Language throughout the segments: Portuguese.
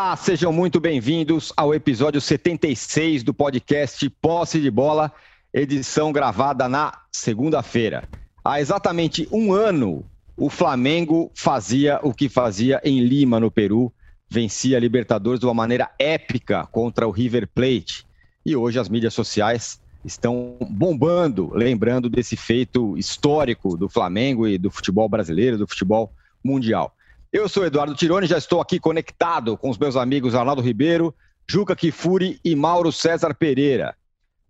Olá, sejam muito bem-vindos ao episódio 76 do podcast Posse de Bola, edição gravada na segunda-feira. Há exatamente um ano, o Flamengo fazia o que fazia em Lima, no Peru, vencia a Libertadores de uma maneira épica contra o River Plate. E hoje as mídias sociais estão bombando, lembrando desse feito histórico do Flamengo e do futebol brasileiro, do futebol mundial. Eu sou Eduardo Tironi, já estou aqui conectado com os meus amigos Arnaldo Ribeiro, Juca Kifuri e Mauro César Pereira.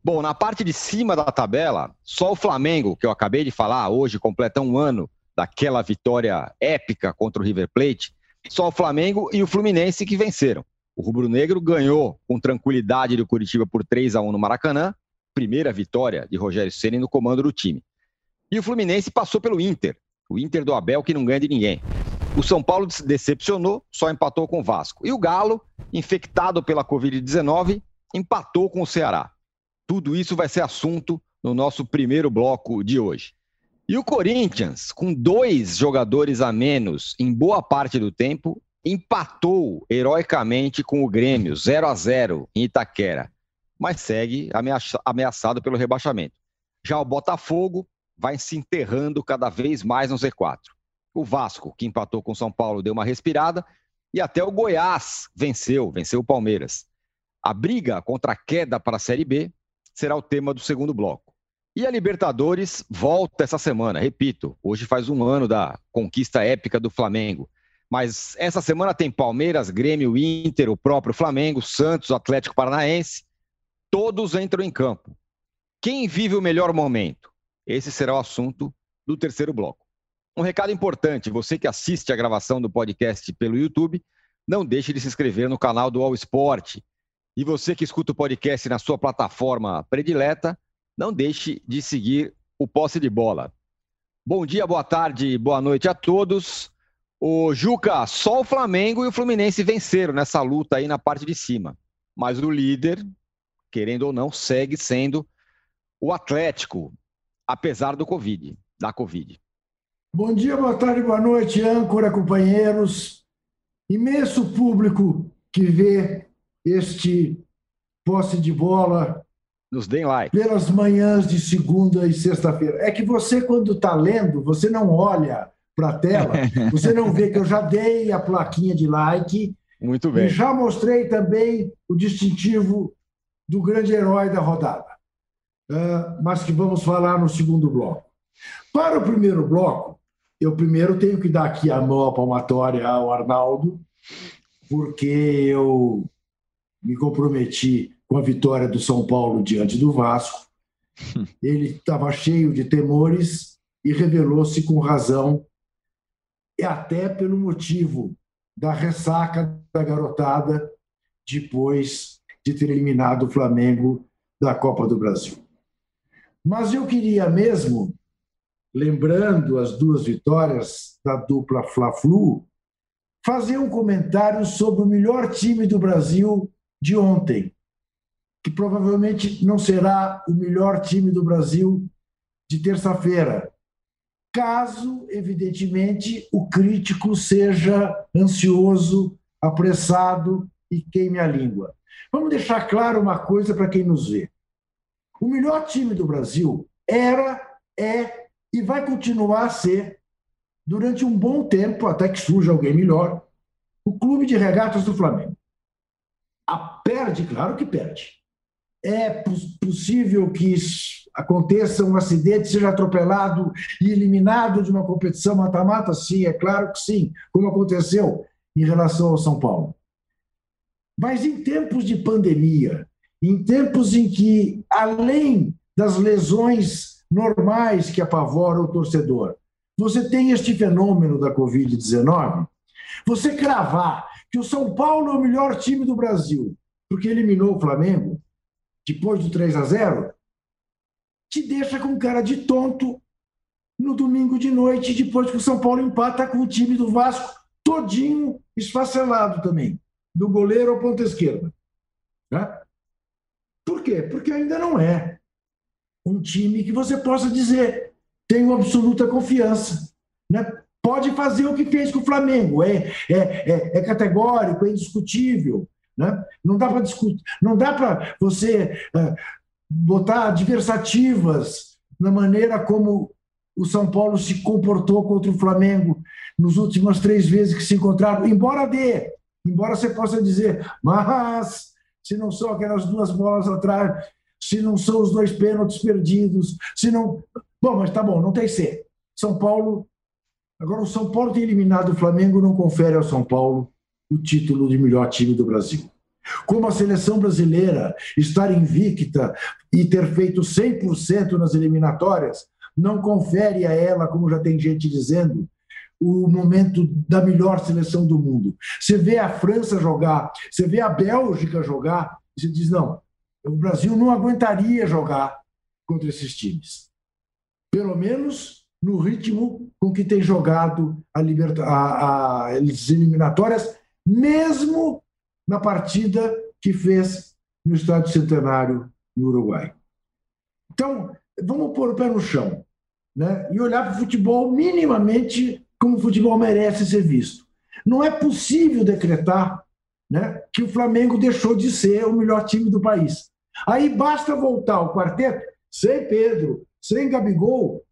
Bom, na parte de cima da tabela, só o Flamengo, que eu acabei de falar, hoje completa um ano daquela vitória épica contra o River Plate, só o Flamengo e o Fluminense que venceram. O Rubro Negro ganhou com tranquilidade do Curitiba por 3 a 1 no Maracanã, primeira vitória de Rogério Ceni no comando do time. E o Fluminense passou pelo Inter, o Inter do Abel que não ganha de ninguém. O São Paulo decepcionou, só empatou com o Vasco. E o Galo, infectado pela Covid-19, empatou com o Ceará. Tudo isso vai ser assunto no nosso primeiro bloco de hoje. E o Corinthians, com dois jogadores a menos em boa parte do tempo, empatou heroicamente com o Grêmio, 0 a 0 em Itaquera, mas segue ameaçado pelo rebaixamento. Já o Botafogo vai se enterrando cada vez mais no Z4. O Vasco, que empatou com o São Paulo, deu uma respirada. E até o Goiás venceu, venceu o Palmeiras. A briga contra a queda para a Série B será o tema do segundo bloco. E a Libertadores volta essa semana, repito, hoje faz um ano da conquista épica do Flamengo. Mas essa semana tem Palmeiras, Grêmio, Inter, o próprio Flamengo, Santos, Atlético Paranaense. Todos entram em campo. Quem vive o melhor momento? Esse será o assunto do terceiro bloco. Um recado importante: você que assiste a gravação do podcast pelo YouTube, não deixe de se inscrever no canal do All Sport. E você que escuta o podcast na sua plataforma predileta, não deixe de seguir o Posse de Bola. Bom dia, boa tarde, boa noite a todos. O Juca, só o Flamengo e o Fluminense venceram nessa luta aí na parte de cima. Mas o líder, querendo ou não, segue sendo o Atlético, apesar do Covid, da Covid. Bom dia, boa tarde, boa noite, âncora, companheiros. Imenso público que vê este posse de bola. Nos deem like. Pelas manhãs de segunda e sexta-feira. É que você, quando está lendo, você não olha para a tela, você não vê que eu já dei a plaquinha de like. Muito bem. E já mostrei também o distintivo do grande herói da rodada. Mas que vamos falar no segundo bloco. Para o primeiro bloco, eu primeiro tenho que dar aqui a mão à palmatória ao Arnaldo, porque eu me comprometi com a vitória do São Paulo diante do Vasco. Ele estava cheio de temores e revelou-se com razão, e até pelo motivo da ressaca da garotada depois de ter eliminado o Flamengo da Copa do Brasil. Mas eu queria mesmo lembrando as duas vitórias da dupla Fla-Flu, fazer um comentário sobre o melhor time do Brasil de ontem, que provavelmente não será o melhor time do Brasil de terça-feira, caso, evidentemente, o crítico seja ansioso, apressado e queime a língua. Vamos deixar claro uma coisa para quem nos vê. O melhor time do Brasil era, é e vai continuar a ser, durante um bom tempo, até que surja alguém melhor, o Clube de Regatas do Flamengo. A perde, claro que perde. É possível que aconteça um acidente, seja atropelado e eliminado de uma competição mata-mata? Sim, é claro que sim, como aconteceu em relação ao São Paulo. Mas em tempos de pandemia, em tempos em que, além das lesões normais que apavoram o torcedor. Você tem este fenômeno da Covid-19, você cravar que o São Paulo é o melhor time do Brasil, porque eliminou o Flamengo depois do 3 a 0, te deixa com cara de tonto no domingo de noite, depois que o São Paulo empata com o time do Vasco todinho esfacelado também, do goleiro ao ponta esquerda. Né? Por quê? Porque ainda não é um time que você possa dizer tenho absoluta confiança. Né? pode fazer o que fez com o Flamengo. É, é, é, é categórico, é indiscutível. Né? Não dá para discutir, não dá para você é, botar adversativas na maneira como o São Paulo se comportou contra o Flamengo nos últimas três vezes que se encontraram, embora dê, embora você possa dizer, mas se não são aquelas duas bolas atrás, se não são os dois pênaltis perdidos, se não. Bom, mas tá bom, não tem ser. São Paulo. Agora, o São Paulo tem eliminado o Flamengo, não confere ao São Paulo o título de melhor time do Brasil. Como a seleção brasileira estar invicta e ter feito 100% nas eliminatórias, não confere a ela, como já tem gente dizendo, o momento da melhor seleção do mundo. Você vê a França jogar, você vê a Bélgica jogar, e você diz: não, o Brasil não aguentaria jogar contra esses times. Pelo menos no ritmo com que tem jogado a liberta a, a, as eliminatórias, mesmo na partida que fez no Estádio Centenário, no Uruguai. Então, vamos pôr o pé no chão né? e olhar para o futebol minimamente como o futebol merece ser visto. Não é possível decretar né, que o Flamengo deixou de ser o melhor time do país. Aí basta voltar o quarteto sem Pedro, sem Gabigol,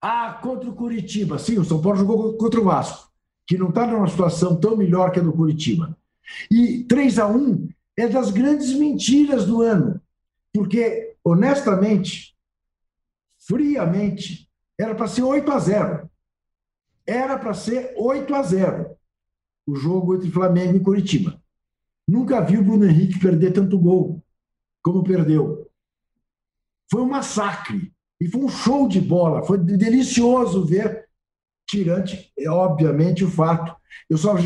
ah, contra o Curitiba. Sim, o São Paulo jogou contra o Vasco, que não está numa situação tão melhor que a do Curitiba. E 3 a 1 é das grandes mentiras do ano, porque, honestamente, friamente, era para ser 8 a 0. Era para ser 8 a 0 o jogo entre Flamengo e Curitiba. Nunca vi o Bruno Henrique perder tanto gol como perdeu. Foi um massacre. E foi um show de bola. Foi delicioso ver, tirante, é, obviamente, o fato. Eu só,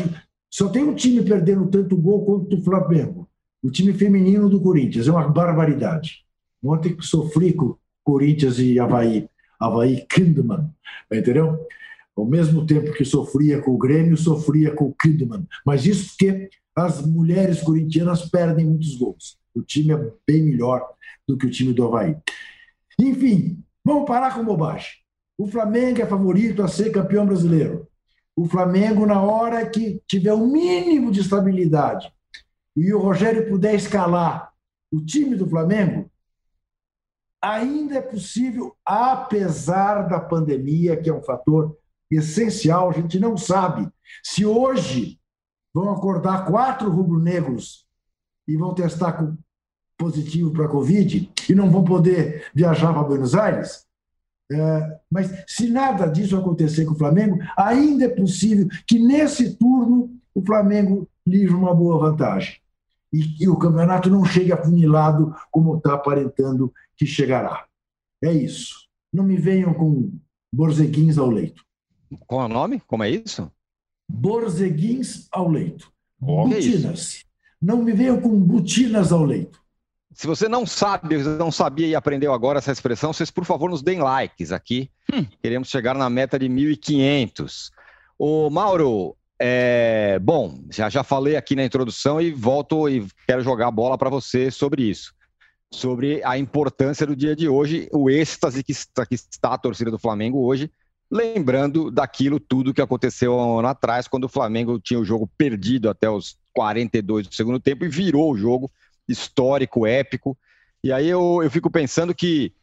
só tenho um time perdendo tanto gol quanto o Flamengo. O time feminino do Corinthians. É uma barbaridade. Ontem sofri com Corinthians e Havaí. Havaí Kinderman. Entendeu? Ao mesmo tempo que sofria com o Grêmio, sofria com o Kinderman. Mas isso porque as mulheres corintianas perdem muitos gols. O time é bem melhor do que o time do Havaí. Enfim, vamos parar com bobagem. O Flamengo é favorito a ser campeão brasileiro. O Flamengo, na hora que tiver o mínimo de estabilidade e o Rogério puder escalar o time do Flamengo, ainda é possível, apesar da pandemia, que é um fator essencial. A gente não sabe se hoje vão acordar quatro rubro-negros e vão testar com positivo para a Covid e não vão poder viajar para Buenos Aires. É, mas se nada disso acontecer com o Flamengo, ainda é possível que nesse turno o Flamengo livre uma boa vantagem. E, e o campeonato não chegue afunilado como está aparentando que chegará. É isso. Não me venham com borzeguins ao leito. Qual é o nome? Como é isso? Borzeguins ao leito. Oh, Butinas. Não me venham com butinas ao leito. Se você não sabe, não sabia e aprendeu agora essa expressão, vocês, por favor, nos deem likes aqui. Hum. Queremos chegar na meta de 1.500. O Mauro, é... bom, já, já falei aqui na introdução e volto e quero jogar a bola para você sobre isso. Sobre a importância do dia de hoje, o êxtase que está, que está a torcida do Flamengo hoje, lembrando daquilo tudo que aconteceu um ano atrás, quando o Flamengo tinha o jogo perdido até os 42 do segundo tempo e virou o jogo histórico, épico. E aí eu, eu fico pensando que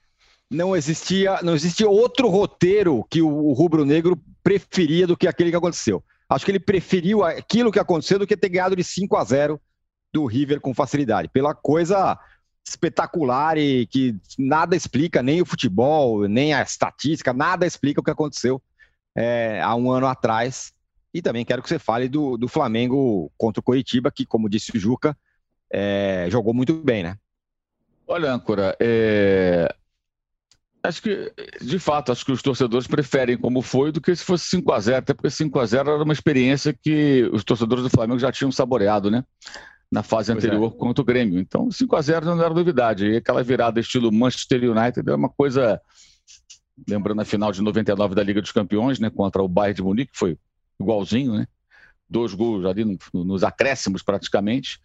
não existia, não existia outro roteiro que o, o rubro-negro preferia do que aquele que aconteceu. Acho que ele preferiu aquilo que aconteceu do que ter ganhado de 5 a 0 do River com facilidade, pela coisa espetacular e que nada explica, nem o futebol, nem a estatística, nada explica o que aconteceu é, há um ano atrás. E também quero que você fale do, do Flamengo contra o Coritiba, que, como disse o Juca, é, jogou muito bem, né? Olha, âncora, é... acho que, de fato, acho que os torcedores preferem como foi do que se fosse 5 a 0 até porque 5 a 0 era uma experiência que os torcedores do Flamengo já tinham saboreado, né? Na fase pois anterior é. contra o Grêmio. Então, 5 a 0 não era novidade. E aquela virada estilo Manchester United é uma coisa. Lembrando a final de 99 da Liga dos Campeões, né? Contra o Bayern de Munique, que foi igualzinho, né? Dois gols ali nos acréscimos praticamente.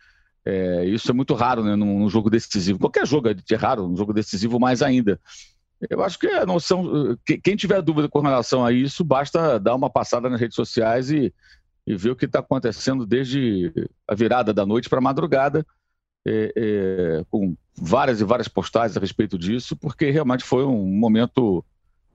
É, isso é muito raro né, num, num, jogo decisivo. Qualquer jogo é raro, num jogo decisivo mais ainda. Eu acho que a noção. Quem tiver dúvida com relação a isso, basta dar uma passada nas redes sociais e, e ver o que está acontecendo desde a virada da noite para a madrugada, é, é, com várias e várias postagens a respeito disso, porque realmente foi um momento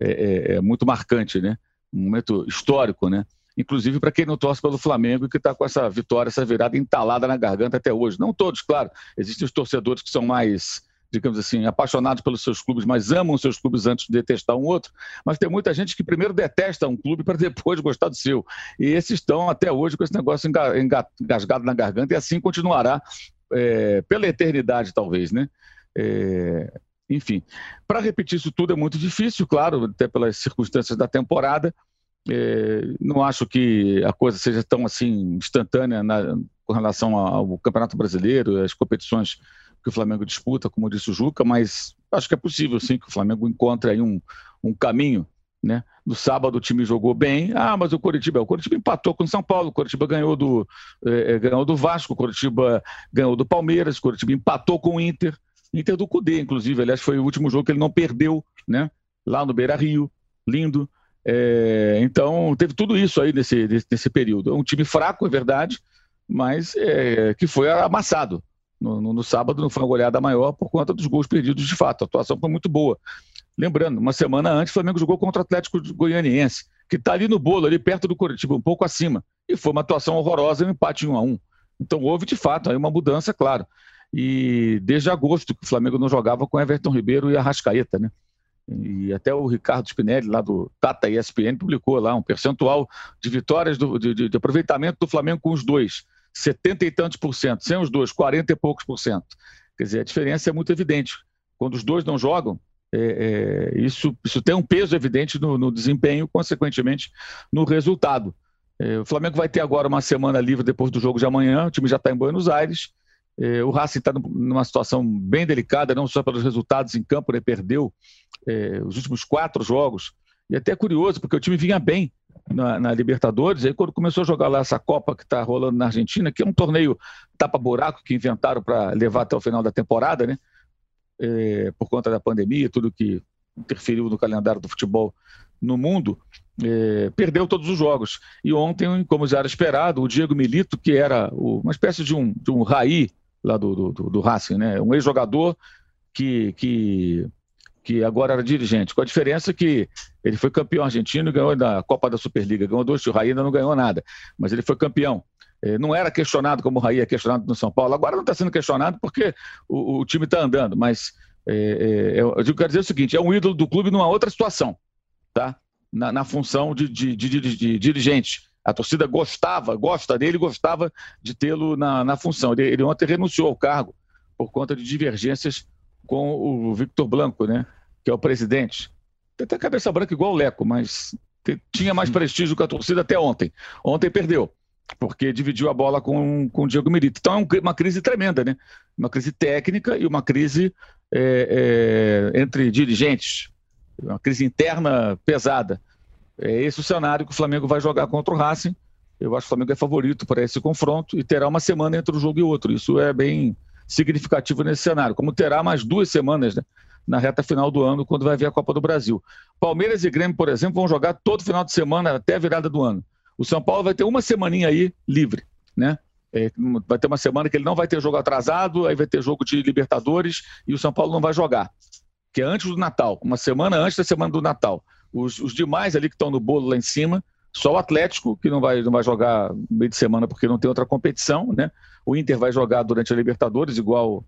é, é, é muito marcante, né? um momento histórico, né? Inclusive para quem não torce pelo Flamengo e que está com essa vitória, essa virada entalada na garganta até hoje. Não todos, claro. Existem os torcedores que são mais digamos assim, apaixonados pelos seus clubes, mas amam seus clubes antes de detestar um outro. Mas tem muita gente que primeiro detesta um clube para depois gostar do seu. E esses estão até hoje com esse negócio engasgado na garganta e assim continuará é, pela eternidade, talvez, né? É, enfim, para repetir isso tudo é muito difícil, claro, até pelas circunstâncias da temporada. É, não acho que a coisa seja tão assim instantânea na, com relação ao Campeonato Brasileiro, as competições que o Flamengo disputa, como disse o Juca, mas acho que é possível sim que o Flamengo encontre aí um, um caminho. Né? No sábado o time jogou bem. Ah, mas o Coritiba, o Coritiba empatou com o São Paulo, o Coritiba ganhou do, eh, ganhou do Vasco, o Coritiba ganhou do Palmeiras, o Coritiba empatou com o Inter, Inter do Cudê, inclusive. Aliás, foi o último jogo que ele não perdeu, né? Lá no Beira Rio, lindo. É, então, teve tudo isso aí nesse, nesse período. É um time fraco, é verdade, mas é, que foi amassado. No, no, no, sábado não foi uma goleada maior por conta dos gols perdidos de fato. A atuação foi muito boa. Lembrando, uma semana antes, o Flamengo jogou contra o Atlético Goianiense, que está ali no bolo, ali perto do Curitiba, um pouco acima. E foi uma atuação horrorosa, um empate 1 a 1 Então houve, de fato, aí uma mudança, claro. E desde agosto que o Flamengo não jogava com Everton Ribeiro e Arrascaeta, né? E até o Ricardo Spinelli, lá do Tata ESPN, publicou lá um percentual de vitórias, do, de, de aproveitamento do Flamengo com os dois. 70 e tantos por cento. Sem os dois, 40 e poucos por cento. Quer dizer, a diferença é muito evidente. Quando os dois não jogam, é, é, isso, isso tem um peso evidente no, no desempenho, consequentemente, no resultado. É, o Flamengo vai ter agora uma semana livre depois do jogo de amanhã, o time já está em Buenos Aires. É, o Racing está numa situação bem delicada, não só pelos resultados em campo, né? perdeu é, os últimos quatro jogos. E até curioso, porque o time vinha bem na, na, Libertadores, aí quando começou a jogar lá essa Copa que está rolando na Argentina, que é um torneio tapa-buraco que inventaram para levar até o final da temporada, né? É, por conta da pandemia, tudo que interferiu no calendário do futebol no mundo, é, perdeu todos os jogos. E ontem, como já era esperado, o Diego Milito, que era uma espécie de um, de um raí lá do, do, do Racing, né? um ex-jogador que, que que agora era dirigente, com a diferença que ele foi campeão argentino, ganhou da Copa da Superliga, ganhou dois, Raí ainda não ganhou nada, mas ele foi campeão. É, não era questionado como o Raí é questionado no São Paulo, agora não está sendo questionado porque o, o time está andando, mas é, é, eu, eu quero dizer o seguinte, é um ídolo do clube numa outra situação, tá? na, na função de, de, de, de, dirigente. A torcida gostava, gosta dele, gostava de tê-lo na, na função. Ele, ele ontem renunciou ao cargo por conta de divergências com o Victor Blanco, né? que é o presidente. Tem até cabeça branca igual o Leco, mas tinha mais prestígio que a torcida até ontem. Ontem perdeu, porque dividiu a bola com, com o Diego Milito. Então é uma crise tremenda, né? Uma crise técnica e uma crise é, é, entre dirigentes, uma crise interna pesada. É esse o cenário que o Flamengo vai jogar contra o Racing. Eu acho que o Flamengo é favorito para esse confronto e terá uma semana entre um jogo e outro. Isso é bem significativo nesse cenário, como terá mais duas semanas né, na reta final do ano, quando vai vir a Copa do Brasil. Palmeiras e Grêmio, por exemplo, vão jogar todo final de semana até a virada do ano. O São Paulo vai ter uma semaninha aí livre, né? É, vai ter uma semana que ele não vai ter jogo atrasado, aí vai ter jogo de Libertadores e o São Paulo não vai jogar, que é antes do Natal, uma semana antes da semana do Natal. Os, os demais ali que estão no bolo lá em cima, só o Atlético, que não vai, não vai jogar meio de semana porque não tem outra competição, né? O Inter vai jogar durante a Libertadores, igual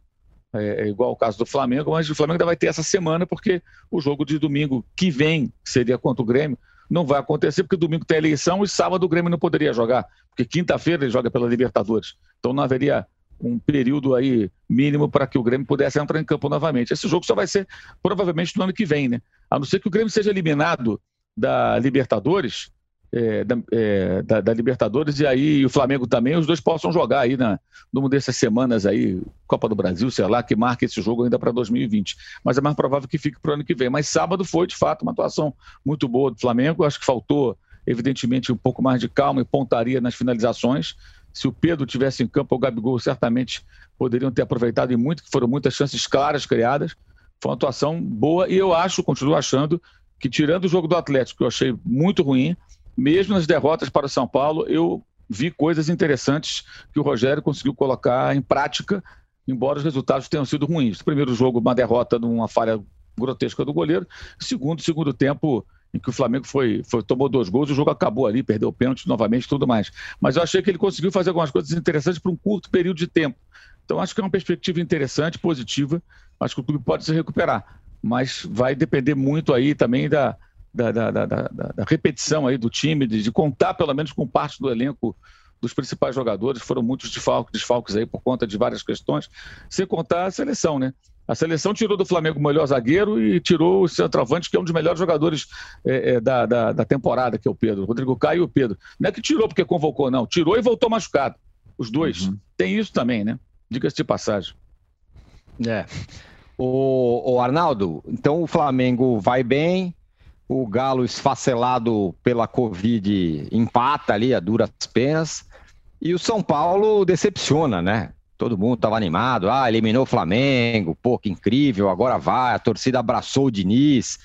é, é igual o caso do Flamengo, mas o Flamengo ainda vai ter essa semana, porque o jogo de domingo que vem, que seria contra o Grêmio, não vai acontecer, porque domingo tem eleição e sábado o Grêmio não poderia jogar, porque quinta-feira ele joga pela Libertadores. Então não haveria um período aí mínimo para que o Grêmio pudesse entrar em campo novamente. Esse jogo só vai ser provavelmente no ano que vem, né? A não ser que o Grêmio seja eliminado da Libertadores, é, da, é, da, da, Libertadores e aí o Flamengo também, os dois possam jogar aí na, numa dessas semanas aí, Copa do Brasil, sei lá, que marque esse jogo ainda para 2020. Mas é mais provável que fique para o ano que vem. Mas sábado foi, de fato, uma atuação muito boa do Flamengo. Acho que faltou, evidentemente, um pouco mais de calma e pontaria nas finalizações. Se o Pedro tivesse em campo, o Gabigol certamente poderiam ter aproveitado e muito, que foram muitas chances claras criadas. Foi uma atuação boa e eu acho, continuo achando, que tirando o jogo do Atlético, que eu achei muito ruim, mesmo nas derrotas para o São Paulo, eu vi coisas interessantes que o Rogério conseguiu colocar em prática, embora os resultados tenham sido ruins. primeiro jogo, uma derrota numa falha grotesca do goleiro. Segundo, segundo tempo, em que o Flamengo foi, foi, tomou dois gols, o jogo acabou ali, perdeu o pênalti novamente tudo mais. Mas eu achei que ele conseguiu fazer algumas coisas interessantes por um curto período de tempo. Então acho que é uma perspectiva interessante, positiva. Acho que o clube pode se recuperar. Mas vai depender muito aí também da, da, da, da, da repetição aí do time, de, de, contar pelo menos com parte do elenco dos principais jogadores. Foram muitos desfalques, desfalques aí por conta de várias questões, sem contar a seleção, né? A seleção tirou do Flamengo o melhor zagueiro e tirou o centroavante, que é um dos melhores jogadores é, é, da, da, da, temporada, que é o Pedro. Rodrigo Caio e o Pedro. Não é que tirou porque convocou, não. Tirou e voltou machucado. Os dois. Uhum. Tem isso também, né? Diga-se de passagem. É. O, o Arnaldo, então o Flamengo vai bem, o Galo esfacelado pela Covid empata ali a duras penas. E o São Paulo decepciona, né? Todo mundo estava animado. Ah, eliminou o Flamengo, pô, que incrível, agora vai. A torcida abraçou o Diniz.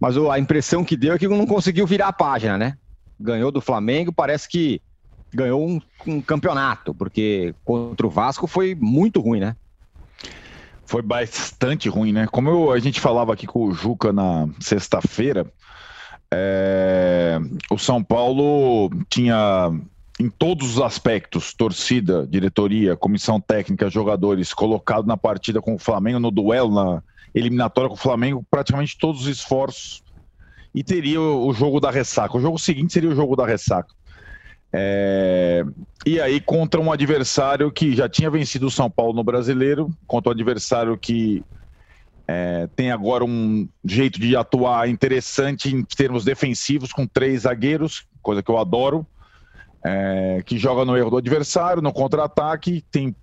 Mas a impressão que deu é que não conseguiu virar a página, né? Ganhou do Flamengo, parece que ganhou um, um campeonato, porque contra o Vasco foi muito ruim, né? Foi bastante ruim, né? Como eu, a gente falava aqui com o Juca na sexta-feira, é, o São Paulo tinha em todos os aspectos, torcida, diretoria, comissão técnica, jogadores, colocado na partida com o Flamengo, no duelo, na eliminatória com o Flamengo, praticamente todos os esforços. E teria o jogo da ressaca. O jogo seguinte seria o jogo da ressaca. É... E aí, contra um adversário que já tinha vencido o São Paulo no brasileiro, contra um adversário que é, tem agora um jeito de atuar interessante em termos defensivos, com três zagueiros, coisa que eu adoro é, que joga no erro do adversário, no contra-ataque, tem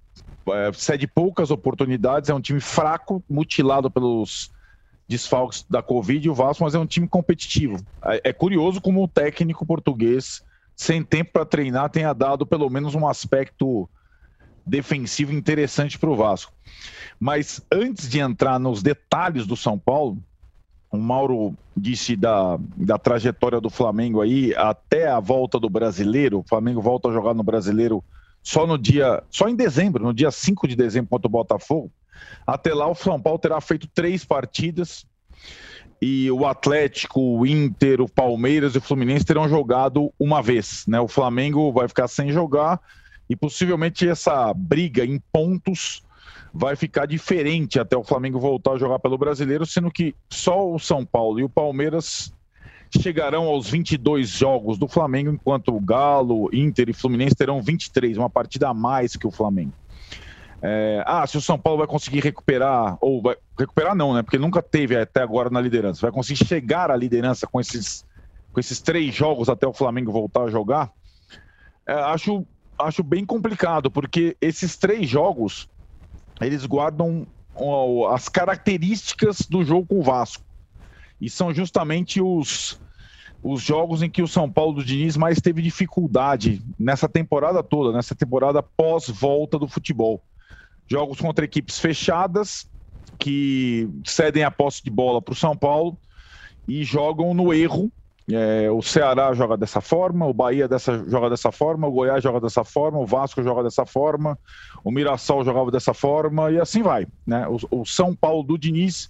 é, cede poucas oportunidades, é um time fraco, mutilado pelos desfalques da Covid, o Vasco, mas é um time competitivo. É, é curioso como o técnico português, sem tempo para treinar, tenha dado pelo menos um aspecto defensivo interessante para o Vasco. Mas antes de entrar nos detalhes do São Paulo, o Mauro disse da, da trajetória do Flamengo aí até a volta do brasileiro. O Flamengo volta a jogar no brasileiro só no dia, só em dezembro, no dia 5 de dezembro contra o Botafogo. Até lá o São Paulo terá feito três partidas e o Atlético, o Inter, o Palmeiras e o Fluminense terão jogado uma vez, né? O Flamengo vai ficar sem jogar e possivelmente essa briga em pontos vai ficar diferente até o Flamengo voltar a jogar pelo brasileiro, sendo que só o São Paulo e o Palmeiras chegarão aos 22 jogos do Flamengo, enquanto o Galo, Inter e Fluminense terão 23, uma partida a mais que o Flamengo. É, ah, se o São Paulo vai conseguir recuperar, ou vai recuperar não, né? Porque nunca teve até agora na liderança. Vai conseguir chegar à liderança com esses, com esses três jogos até o Flamengo voltar a jogar? É, acho, acho bem complicado, porque esses três jogos eles guardam as características do jogo com o Vasco. E são justamente os, os jogos em que o São Paulo do Diniz mais teve dificuldade nessa temporada toda, nessa temporada pós-volta do futebol. Jogos contra equipes fechadas, que cedem a posse de bola para o São Paulo e jogam no erro é, o Ceará joga dessa forma, o Bahia dessa, joga dessa forma, o Goiás joga dessa forma, o Vasco joga dessa forma, o Mirassol jogava dessa forma e assim vai. Né? O, o São Paulo do Diniz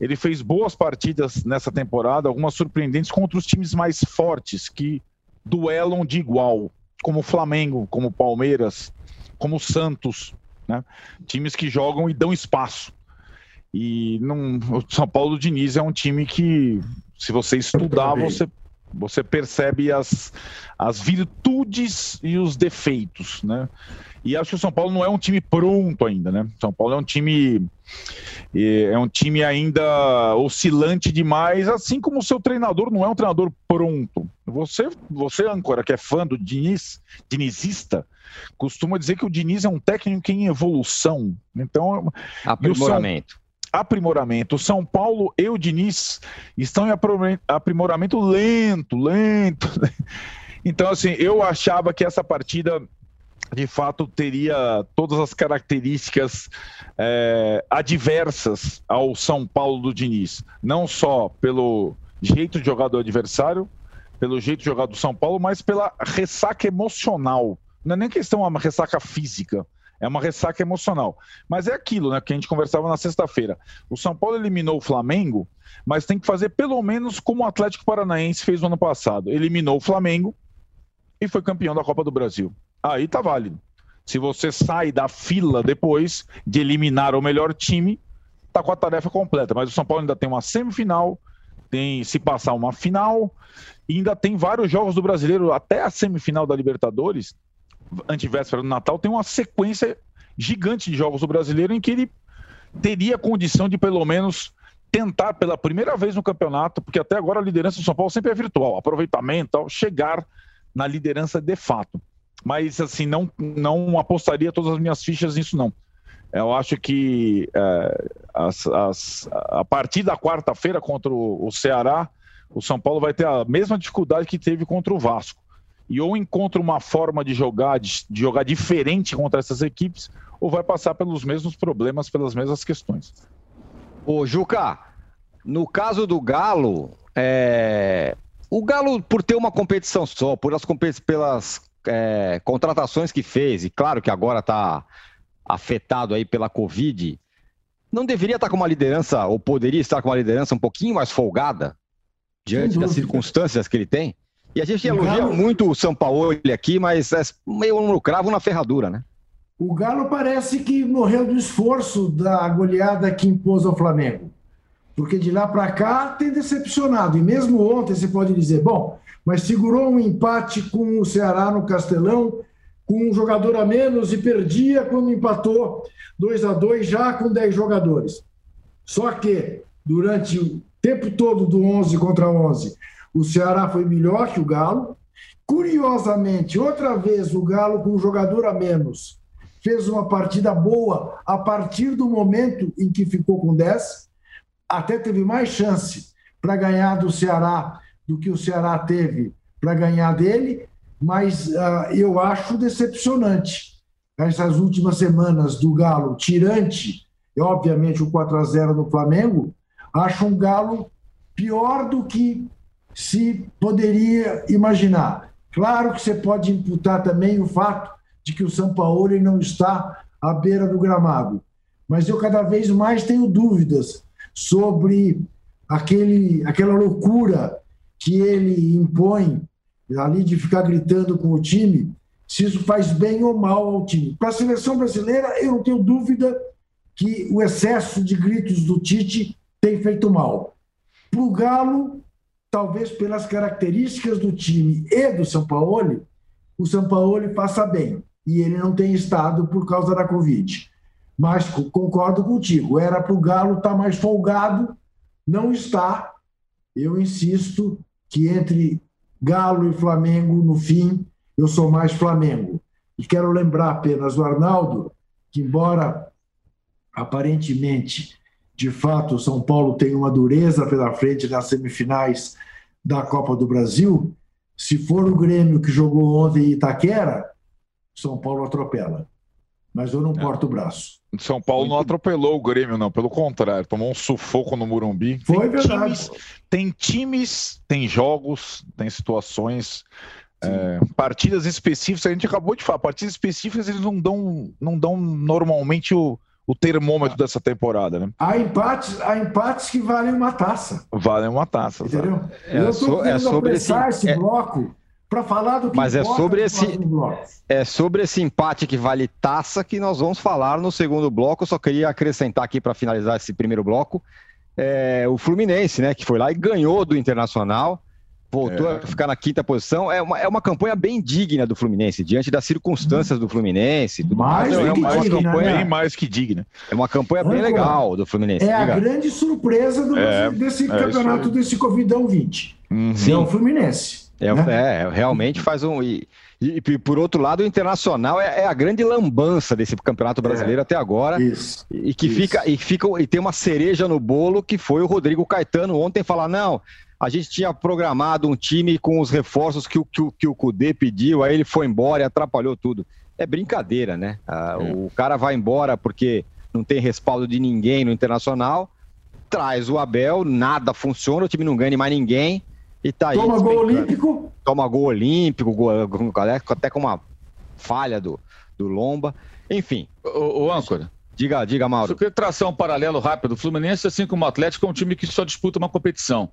ele fez boas partidas nessa temporada, algumas surpreendentes contra os times mais fortes que duelam de igual, como o Flamengo, como o Palmeiras, como o Santos, né? times que jogam e dão espaço. E não, o São Paulo do Diniz é um time que se você estudar, você, você percebe as, as virtudes e os defeitos, né? E acho que o São Paulo não é um time pronto ainda, né? São Paulo é um time é um time ainda oscilante demais, assim como o seu treinador não é um treinador pronto. Você, você âncora, que é fã do Diniz, dinizista, costuma dizer que o Diniz é um técnico em evolução. Então, aprimoramento aprimoramento. O São Paulo e o Diniz estão em aprimoramento lento, lento. Então, assim, eu achava que essa partida de fato teria todas as características é, adversas ao São Paulo do Diniz, não só pelo jeito de jogar do adversário, pelo jeito de jogar do São Paulo, mas pela ressaca emocional. Não é nem questão uma ressaca física, é uma ressaca emocional. Mas é aquilo, né, que a gente conversava na sexta-feira. O São Paulo eliminou o Flamengo, mas tem que fazer pelo menos como o Atlético Paranaense fez no ano passado. Eliminou o Flamengo e foi campeão da Copa do Brasil aí tá válido. Se você sai da fila depois de eliminar o melhor time, tá com a tarefa completa. Mas o São Paulo ainda tem uma semifinal, tem se passar uma final, e ainda tem vários jogos do brasileiro até a semifinal da Libertadores, antivéspera do Natal, tem uma sequência gigante de jogos do brasileiro em que ele teria condição de pelo menos tentar pela primeira vez no campeonato, porque até agora a liderança do São Paulo sempre é virtual, aproveitamento, chegar na liderança de fato mas assim, não, não apostaria todas as minhas fichas nisso, não. Eu acho que é, as, as, a partir da quarta-feira contra o, o Ceará, o São Paulo vai ter a mesma dificuldade que teve contra o Vasco. E ou encontra uma forma de jogar, de, de jogar diferente contra essas equipes, ou vai passar pelos mesmos problemas, pelas mesmas questões. Ô, Juca, no caso do Galo, é... o Galo, por ter uma competição só, por as pelas é, contratações que fez, e claro que agora está afetado aí pela Covid, não deveria estar com uma liderança, ou poderia estar com uma liderança um pouquinho mais folgada, diante das circunstâncias que ele tem? E a gente elogia Galo... muito o São Paulo aqui, mas é meio no cravo na ferradura, né? O Galo parece que morreu do esforço da goleada que impôs ao Flamengo. Porque de lá para cá tem decepcionado. E mesmo ontem você pode dizer, bom, mas segurou um empate com o Ceará no Castelão, com um jogador a menos e perdia quando empatou 2 a 2 já com 10 jogadores. Só que durante o tempo todo do 11 contra 11, o Ceará foi melhor que o Galo. Curiosamente, outra vez o Galo com um jogador a menos fez uma partida boa a partir do momento em que ficou com 10, até teve mais chance para ganhar do Ceará do que o Ceará teve para ganhar dele, mas uh, eu acho decepcionante essas últimas semanas do Galo tirante, e obviamente o 4 a 0 no Flamengo, acho um Galo pior do que se poderia imaginar. Claro que você pode imputar também o fato de que o São Paulo não está à beira do gramado, mas eu cada vez mais tenho dúvidas sobre aquele, aquela loucura que ele impõe ali de ficar gritando com o time, se isso faz bem ou mal ao time. Para a seleção brasileira, eu não tenho dúvida que o excesso de gritos do Tite tem feito mal. Para o Galo, talvez pelas características do time e do São Paulo, o São Paulo faça bem. E ele não tem estado por causa da Covid. Mas concordo contigo, era para o Galo estar tá mais folgado, não está. Eu insisto que entre Galo e Flamengo, no fim, eu sou mais Flamengo. E quero lembrar apenas do Arnaldo, que, embora aparentemente, de fato, o São Paulo tenha uma dureza pela frente nas semifinais da Copa do Brasil, se for o Grêmio que jogou ontem em Itaquera, São Paulo atropela mas eu não é. corto o braço. São Paulo não atropelou o Grêmio, não, pelo contrário, tomou um sufoco no Murumbi. Foi tem verdade. Times, tem times, tem jogos, tem situações, é, partidas específicas, a gente acabou de falar, partidas específicas eles não dão, não dão normalmente o, o termômetro ah. dessa temporada, né? Há empates, há empates que valem uma taça. Valem uma taça. Entendeu? É, eu estou é sobre esse, esse é... bloco para falar do que Mas é sobre esse é sobre esse empate que vale taça que nós vamos falar no segundo bloco. Eu só queria acrescentar aqui para finalizar esse primeiro bloco é, o Fluminense, né, que foi lá e ganhou do Internacional, voltou é. a ficar na quinta posição. É uma, é uma campanha bem digna do Fluminense diante das circunstâncias do Fluminense. mais, mais, é uma, digna, campanha né? bem mais que digna. É uma campanha bem legal do Fluminense. É a grande surpresa do, é, desse é campeonato desse Covidão 20. Uhum. É o Fluminense. É, né? é, realmente faz um. E, e, e, por outro lado, o Internacional é, é, a grande lambança desse Campeonato Brasileiro é, até agora. Isso, e que isso. fica, e fica e tem uma cereja no bolo que foi o Rodrigo Caetano ontem falar: não, a gente tinha programado um time com os reforços que o, que, que o Cudê pediu, aí ele foi embora e atrapalhou tudo. é brincadeira, né? Ah, é. O cara vai embora porque não tem respaldo de ninguém no Internacional, traz o Abel, nada funciona, o time não ganha mais ninguém e tá aí. Toma gol olímpico. Toma gol olímpico, gol, até com uma falha do, do Lomba. Enfim. O, o âncora. Diga, diga, Mauro. Eu queria traçar um paralelo rápido. O Fluminense, assim como o Atlético, é um time que só disputa uma competição.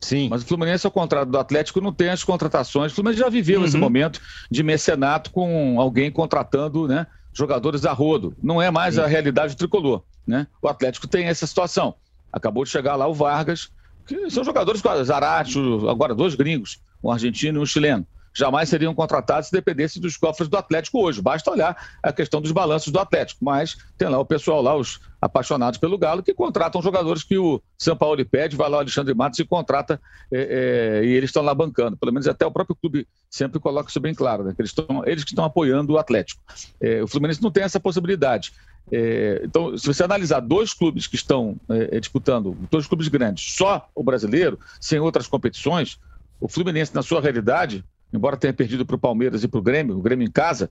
Sim. Mas o Fluminense, ao contrário do Atlético, não tem as contratações. O Fluminense já viveu uhum. esse momento de mecenato com alguém contratando né, jogadores a rodo. Não é mais Sim. a realidade tricolor. Né? O Atlético tem essa situação. Acabou de chegar lá o Vargas, que são jogadores Zarate, agora dois gringos, um argentino e um chileno jamais seriam contratados se dependesse dos cofres do Atlético hoje. Basta olhar a questão dos balanços do Atlético. Mas tem lá o pessoal lá, os apaixonados pelo Galo, que contratam jogadores que o São Paulo pede, vai lá o Alexandre Matos e contrata, é, é, e eles estão lá bancando. Pelo menos até o próprio clube sempre coloca isso bem claro, né? que eles, estão, eles que estão apoiando o Atlético. É, o Fluminense não tem essa possibilidade. É, então, se você analisar dois clubes que estão é, disputando, dois clubes grandes, só o brasileiro, sem outras competições, o Fluminense, na sua realidade, embora tenha perdido para o Palmeiras e para o Grêmio, o Grêmio em casa,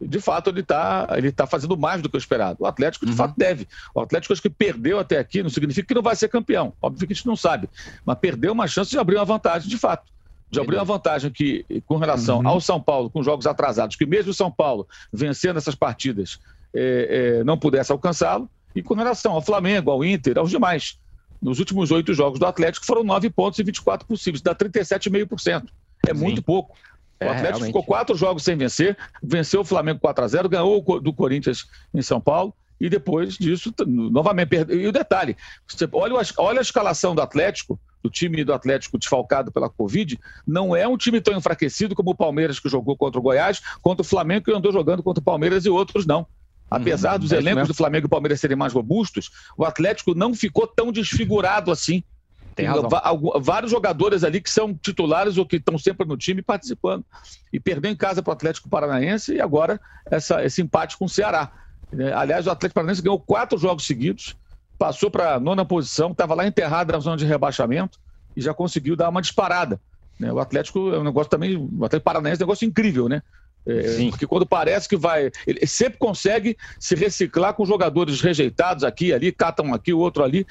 de fato ele está ele tá fazendo mais do que o esperado. O Atlético, de uhum. fato, deve. O Atlético, acho que perdeu até aqui, não significa que não vai ser campeão. Óbvio que a gente não sabe. Mas perdeu uma chance de abrir uma vantagem, de fato. De abrir uma vantagem que, com relação uhum. ao São Paulo, com jogos atrasados, que mesmo o São Paulo, vencendo essas partidas, é, é, não pudesse alcançá-lo. E com relação ao Flamengo, ao Inter, aos demais. Nos últimos oito jogos do Atlético foram nove pontos e 24 possíveis, dá 37,5%. É Sim. muito pouco. O é, Atlético realmente. ficou quatro jogos sem vencer, venceu o Flamengo 4 a 0 ganhou do Corinthians em São Paulo e depois disso, novamente, perdeu. E o detalhe, você olha, olha a escalação do Atlético, do time do Atlético desfalcado pela Covid, não é um time tão enfraquecido como o Palmeiras que jogou contra o Goiás, contra o Flamengo que andou jogando contra o Palmeiras e outros não. Apesar uhum, dos é elencos do Flamengo e do Palmeiras serem mais robustos, o Atlético não ficou tão desfigurado assim. Tem razão. Vários jogadores ali que são titulares ou que estão sempre no time participando. E perdeu em casa para o Atlético Paranaense e agora essa, esse empate com o Ceará. É, aliás, o Atlético Paranaense ganhou quatro jogos seguidos, passou para a nona posição, estava lá enterrado na zona de rebaixamento e já conseguiu dar uma disparada. Né? O Atlético é um negócio também, o Atlético Paranaense é um negócio incrível, né? É, porque quando parece que vai. Ele sempre consegue se reciclar com jogadores rejeitados aqui, ali, catam aqui, o outro ali.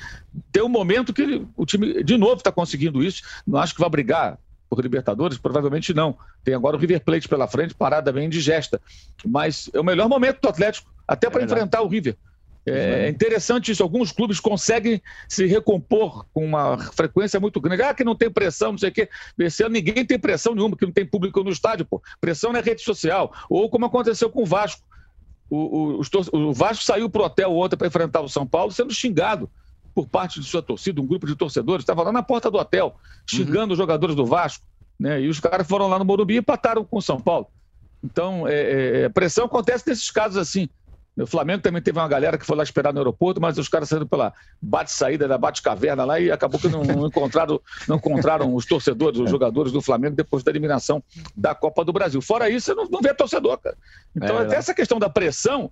Tem um momento que ele, o time, de novo, está conseguindo isso. Não acho que vai brigar por Libertadores? Provavelmente não. Tem agora o River Plate pela frente, parada bem indigesta. Mas é o melhor momento do Atlético, até para é enfrentar o River. É interessante isso. Alguns clubes conseguem se recompor com uma frequência muito grande. Ah, que não tem pressão, não sei o quê. Esse ano ninguém tem pressão nenhuma, que não tem público no estádio, pô. Pressão na rede social. Ou como aconteceu com o Vasco. O, o, o Vasco saiu pro hotel ontem para enfrentar o São Paulo sendo xingado por parte de sua torcida, um grupo de torcedores. Estava lá na porta do hotel, xingando uhum. os jogadores do Vasco. Né? E os caras foram lá no Morumbi e empataram com o São Paulo. Então, é, é, é pressão acontece nesses casos assim. O Flamengo também teve uma galera que foi lá esperar no aeroporto, mas os caras saíram pela bate-saída da bate-caverna lá e acabou que não, não, encontraram, não encontraram os torcedores, os jogadores do Flamengo depois da eliminação da Copa do Brasil. Fora isso, você não, não vê torcedor, cara. Então, é, até essa questão da pressão,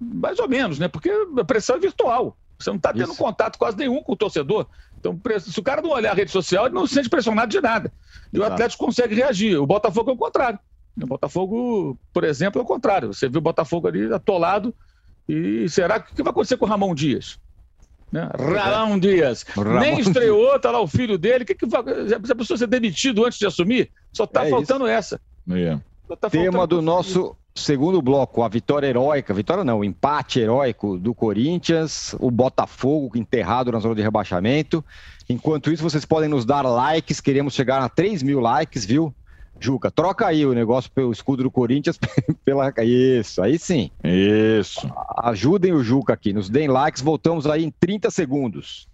mais ou menos, né? Porque a pressão é virtual. Você não está tendo isso. contato quase nenhum com o torcedor. Então, se o cara não olhar a rede social, ele não se sente pressionado de nada. E Exato. o Atlético consegue reagir. O Botafogo é o contrário. O Botafogo, por exemplo, é o contrário. Você viu o Botafogo ali atolado. E será que o que vai acontecer com o Ramon Dias? Né? Ramon Dias. Ramon... Nem estreou, tá lá o filho dele. Que que vai... Se a pessoa ser demitido antes de assumir, só tá é faltando isso. essa. É. Tá Tema do nosso segundo bloco, a vitória heróica, vitória não, o empate heróico do Corinthians, o Botafogo enterrado na zona de rebaixamento. Enquanto isso, vocês podem nos dar likes, queremos chegar a 3 mil likes, viu? Juca, troca aí o negócio pelo escudo do Corinthians pela. Isso, aí sim. Isso. Ajudem o Juca aqui, nos deem likes, voltamos aí em 30 segundos.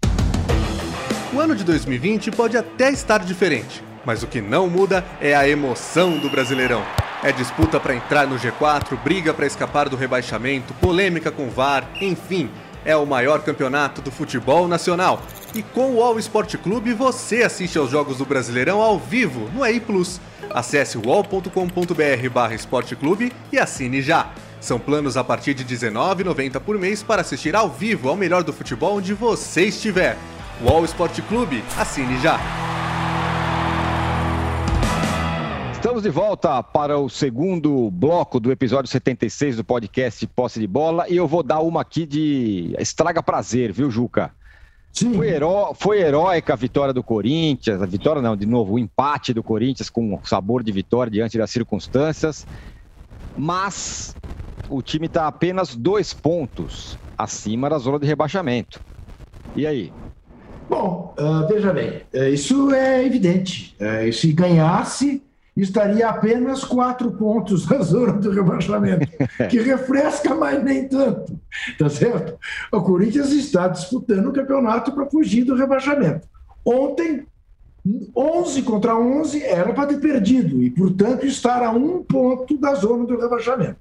O ano de 2020 pode até estar diferente, mas o que não muda é a emoção do Brasileirão. É disputa para entrar no G4, briga para escapar do rebaixamento, polêmica com VAR, enfim, é o maior campeonato do futebol nacional. E com o All Sport Clube você assiste aos jogos do Brasileirão ao vivo no EI Plus. Acesse wall.com.br esporteclube e assine já. São planos a partir de R$19,90 por mês para assistir ao vivo ao melhor do futebol onde você estiver. Wall Sport Clube, assine já! Estamos de volta para o segundo bloco do episódio 76 do podcast Posse de Bola e eu vou dar uma aqui de estraga prazer, viu, Juca? Sim. Foi, heró foi heróica a vitória do Corinthians, a vitória não, de novo, o empate do Corinthians com sabor de vitória diante das circunstâncias, mas o time está apenas dois pontos acima da zona de rebaixamento. E aí? Bom, uh, veja bem, uh, isso é evidente. Uh, se ganhasse, estaria apenas quatro pontos da zona do rebaixamento, que refresca, mas nem tanto. Tá certo? O Corinthians está disputando o campeonato para fugir do rebaixamento. Ontem, 11 contra 11 era para ter perdido e, portanto, estar a um ponto da zona do rebaixamento.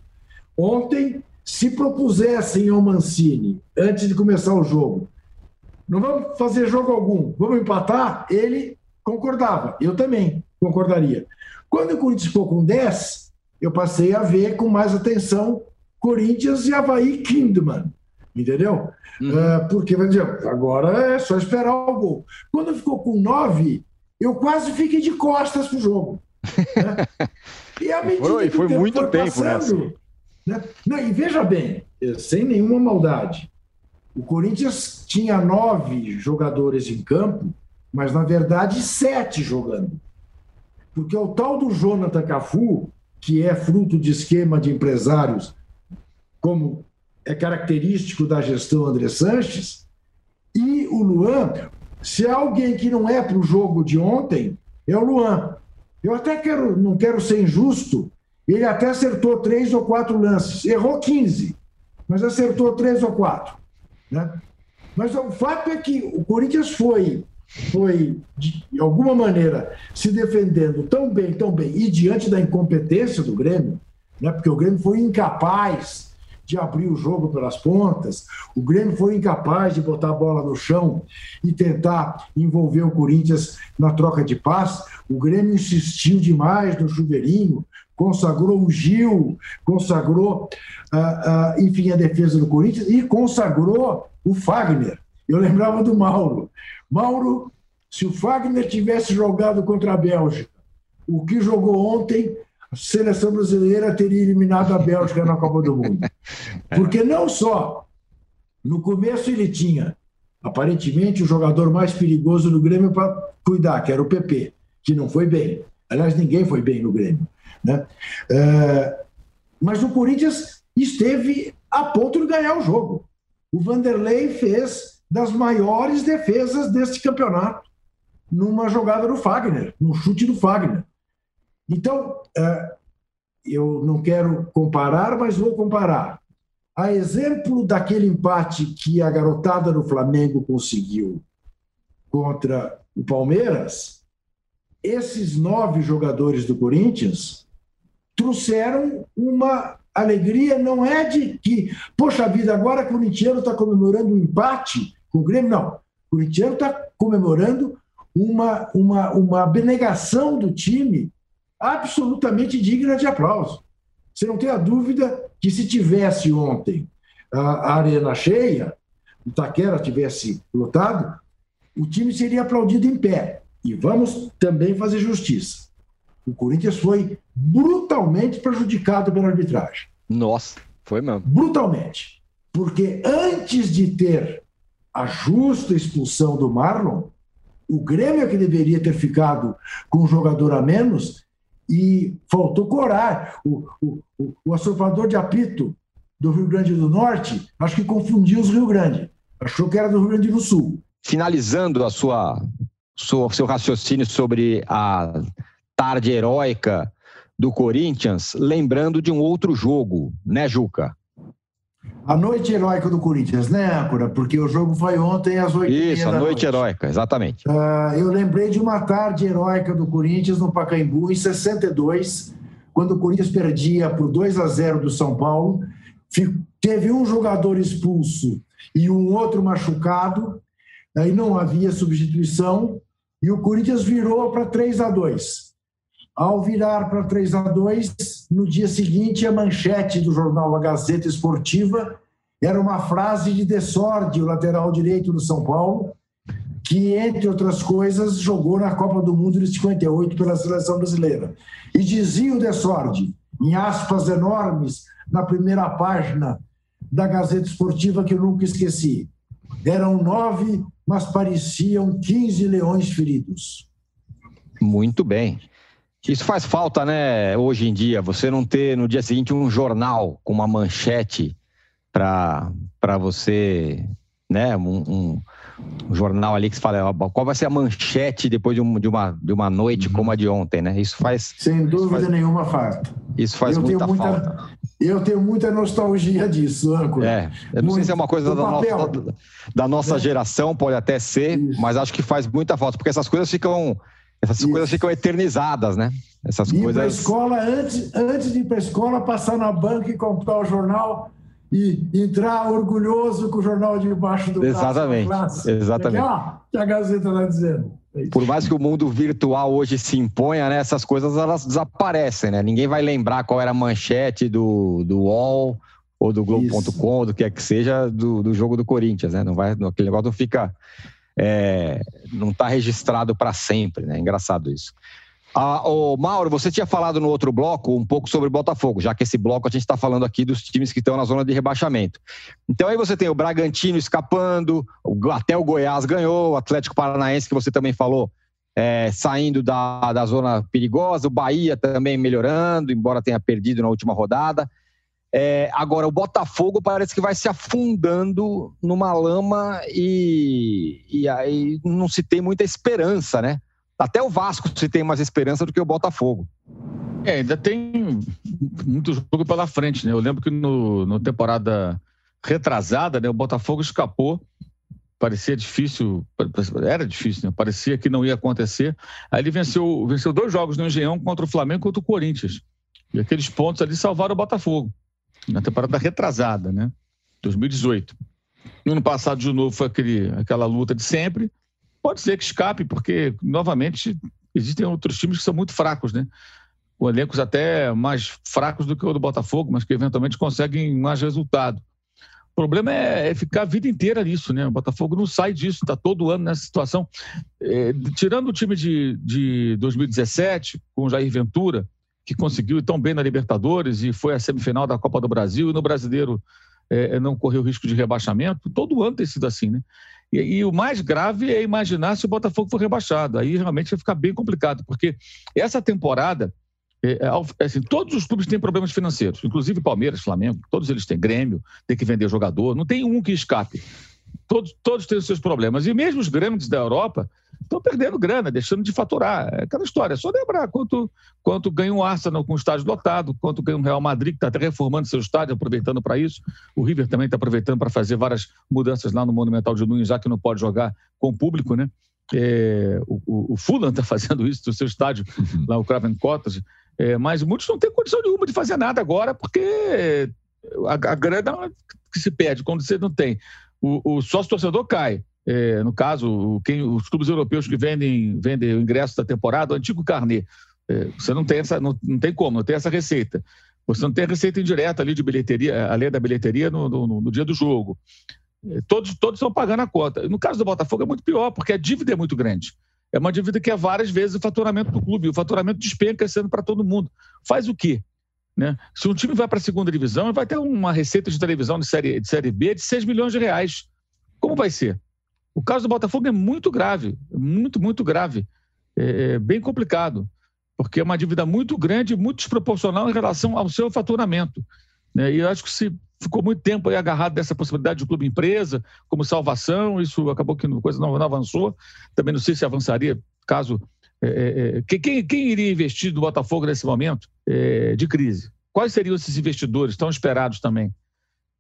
Ontem, se propusessem ao Mancini, antes de começar o jogo, não vamos fazer jogo algum, vamos empatar, ele concordava. Eu também concordaria. Quando o Corinthians ficou com 10, eu passei a ver com mais atenção Corinthians e Havaí Kingman. Entendeu? Uhum. Uh, porque, vai dizer, agora é só esperar o gol. Quando ficou com 9, eu quase fiquei de costas pro jogo. Né? E a medida foi, foi muito foi tempo passando, né? Não, e veja bem, sem nenhuma maldade, o Corinthians tinha nove jogadores em campo, mas na verdade sete jogando. Porque o tal do Jonathan Cafu, que é fruto de esquema de empresários, como é característico da gestão André Sanches, e o Luan, se há alguém que não é para o jogo de ontem, é o Luan. Eu até quero, não quero ser injusto, ele até acertou três ou quatro lances, errou 15, mas acertou três ou quatro. Né? Mas o fato é que o Corinthians foi foi, de alguma maneira, se defendendo tão bem, tão bem, e diante da incompetência do Grêmio, né, porque o Grêmio foi incapaz de abrir o jogo pelas pontas, o Grêmio foi incapaz de botar a bola no chão e tentar envolver o Corinthians na troca de paz, o Grêmio insistiu demais no chuveirinho, consagrou o Gil, consagrou, uh, uh, enfim, a defesa do Corinthians e consagrou o Fagner. Eu lembrava do Mauro. Mauro, se o Fagner tivesse jogado contra a Bélgica, o que jogou ontem, a seleção brasileira teria eliminado a Bélgica na Copa do Mundo. Porque não só no começo ele tinha, aparentemente, o jogador mais perigoso do Grêmio para cuidar, que era o PP, que não foi bem. Aliás, ninguém foi bem no Grêmio. Né? É, mas o Corinthians esteve a ponto de ganhar o jogo. O Vanderlei fez das maiores defesas deste campeonato, numa jogada do Fagner, num chute do Fagner. Então, é, eu não quero comparar, mas vou comparar. A exemplo daquele empate que a garotada do Flamengo conseguiu contra o Palmeiras, esses nove jogadores do Corinthians trouxeram uma alegria, não é de que, poxa vida, agora o corintiano está comemorando um empate o Grêmio, não. O corintiano está comemorando uma, uma, uma abnegação do time absolutamente digna de aplauso. Você não tem a dúvida que se tivesse ontem a, a arena cheia, o Taquera tivesse lotado, o time seria aplaudido em pé. E vamos também fazer justiça. O Corinthians foi brutalmente prejudicado pela arbitragem. Nossa, foi mesmo. Brutalmente. Porque antes de ter a justa expulsão do Marlon, o Grêmio é que deveria ter ficado com um jogador a menos e faltou coragem. O, o, o, o assoprador de apito do Rio Grande do Norte, acho que confundiu os Rio Grande. Achou que era do Rio Grande do Sul. Finalizando a sua, sua seu raciocínio sobre a tarde heróica do Corinthians, lembrando de um outro jogo, né, Juca? A noite heróica do Corinthians, né, Âncora? Porque o jogo foi ontem às 8 Isso, a noite, noite, heróica, exatamente. Uh, eu lembrei de uma tarde heróica do Corinthians no Pacaembu, em 62, quando o Corinthians perdia por 2 a 0 do São Paulo. Teve um jogador expulso e um outro machucado, aí não havia substituição, e o Corinthians virou para 3 a 2 ao virar para 3 a 2 no dia seguinte, a manchete do jornal A Gazeta Esportiva era uma frase de Desorde, o lateral direito do São Paulo, que entre outras coisas, jogou na Copa do Mundo de 58 pela seleção brasileira. E dizia o Desorde, em aspas enormes, na primeira página da Gazeta Esportiva, que eu nunca esqueci: eram nove, mas pareciam 15 leões feridos. Muito bem. Isso faz falta, né, hoje em dia, você não ter no dia seguinte um jornal com uma manchete para você, né, um, um, jornal ali que se fala qual vai ser a manchete depois de, um, de uma, de uma noite como a de ontem, né? Isso faz. Sem dúvida faz, nenhuma falta. Isso faz muita, muita, falta. Eu tenho muita nostalgia disso, âncora. É, eu não Muito, sei se é uma coisa da nossa, da nossa é. geração, pode até ser, Isso. mas acho que faz muita falta, porque essas coisas ficam essas coisas ficam eternizadas, né? Essas ir coisas. para escola, antes, antes de ir para a escola, passar na banca e comprar o jornal e entrar orgulhoso com o jornal debaixo do Exatamente. braço. Exatamente. Aqui, ó, que a Gazeta está dizendo. É Por mais que o mundo virtual hoje se imponha, né, essas coisas elas desaparecem, né? Ninguém vai lembrar qual era a manchete do, do UOL ou do Globo.com, do que é que seja, do, do jogo do Corinthians, né? Não vai, aquele negócio não fica é, não está registrado para sempre, né? Engraçado isso. Ah, Mauro, você tinha falado no outro bloco um pouco sobre o Botafogo, já que esse bloco a gente está falando aqui dos times que estão na zona de rebaixamento. Então aí você tem o Bragantino escapando, até o Goiás ganhou, o Atlético Paranaense, que você também falou, é, saindo da, da zona perigosa, o Bahia também melhorando, embora tenha perdido na última rodada. É, agora, o Botafogo parece que vai se afundando numa lama e, e aí não se tem muita esperança, né? Até o Vasco se tem mais esperança do que o Botafogo. É, ainda tem muito jogo pela frente, né? Eu lembro que no, no temporada retrasada, né, o Botafogo escapou. Parecia difícil, era difícil, né? Parecia que não ia acontecer. Aí ele venceu, venceu dois jogos no Engenhão contra o Flamengo e contra o Corinthians. E aqueles pontos ali salvaram o Botafogo na temporada retrasada, né? 2018. No ano passado, de novo, foi aquele, aquela luta de sempre. Pode ser que escape, porque, novamente, existem outros times que são muito fracos, né? Com elencos até mais fracos do que o do Botafogo, mas que eventualmente conseguem mais resultado. O problema é, é ficar a vida inteira nisso, né? O Botafogo não sai disso, está todo ano nessa situação. É, tirando o time de, de 2017, com o Jair Ventura, que conseguiu ir tão bem na Libertadores e foi à semifinal da Copa do Brasil e no Brasileiro é, é, não correu risco de rebaixamento. Todo ano tem sido assim, né? E, e, o mais grave é imaginar se o Botafogo for rebaixado. Aí realmente vai ficar bem complicado, porque essa temporada, é, é assim, todos os clubes têm problemas financeiros, inclusive Palmeiras, Flamengo, todos eles têm Grêmio, tem que vender jogador, não tem um que escape. Todos, todos têm os seus problemas. E mesmo os grandes da Europa estão perdendo grana, deixando de faturar. É aquela história. É só lembrar quanto, quanto ganha o Arsenal com o estádio lotado, quanto ganha o Real Madrid, que está até reformando seu estádio, aproveitando para isso. O River também está aproveitando para fazer várias mudanças lá no Monumental de Nunes, já que não pode jogar com o público, né? É, o, o Fulham está fazendo isso do seu estádio, uhum. lá o Craven Cottage. É, mas muitos não têm condição nenhuma de fazer nada agora, porque a, a grana que se perde quando você não tem. O, o sócio torcedor cai. É, no caso, quem, os clubes europeus que vendem, vendem o ingresso da temporada, o antigo carnê. É, você não tem essa, não, não tem como, não tem essa receita. Você não tem receita indireta ali de bilheteria, além da bilheteria no, no, no dia do jogo. É, todos, todos estão pagando a conta. No caso do Botafogo é muito pior, porque a dívida é muito grande. É uma dívida que é várias vezes o faturamento do clube. O faturamento despenca sendo para todo mundo. Faz o quê? Né? Se um time vai para a segunda divisão, vai ter uma receita de televisão de série, de série B de 6 milhões de reais. Como vai ser? O caso do Botafogo é muito grave, muito, muito grave. É, é bem complicado, porque é uma dívida muito grande, muito desproporcional em relação ao seu faturamento. Né? E eu acho que se ficou muito tempo aí agarrado dessa possibilidade de clube empresa, como salvação, isso acabou que a coisa não, não, avançou. Também não sei se avançaria caso. É, é, é quem, quem, iria investir no Botafogo nesse momento é, de crise? Quais seriam esses investidores tão esperados também?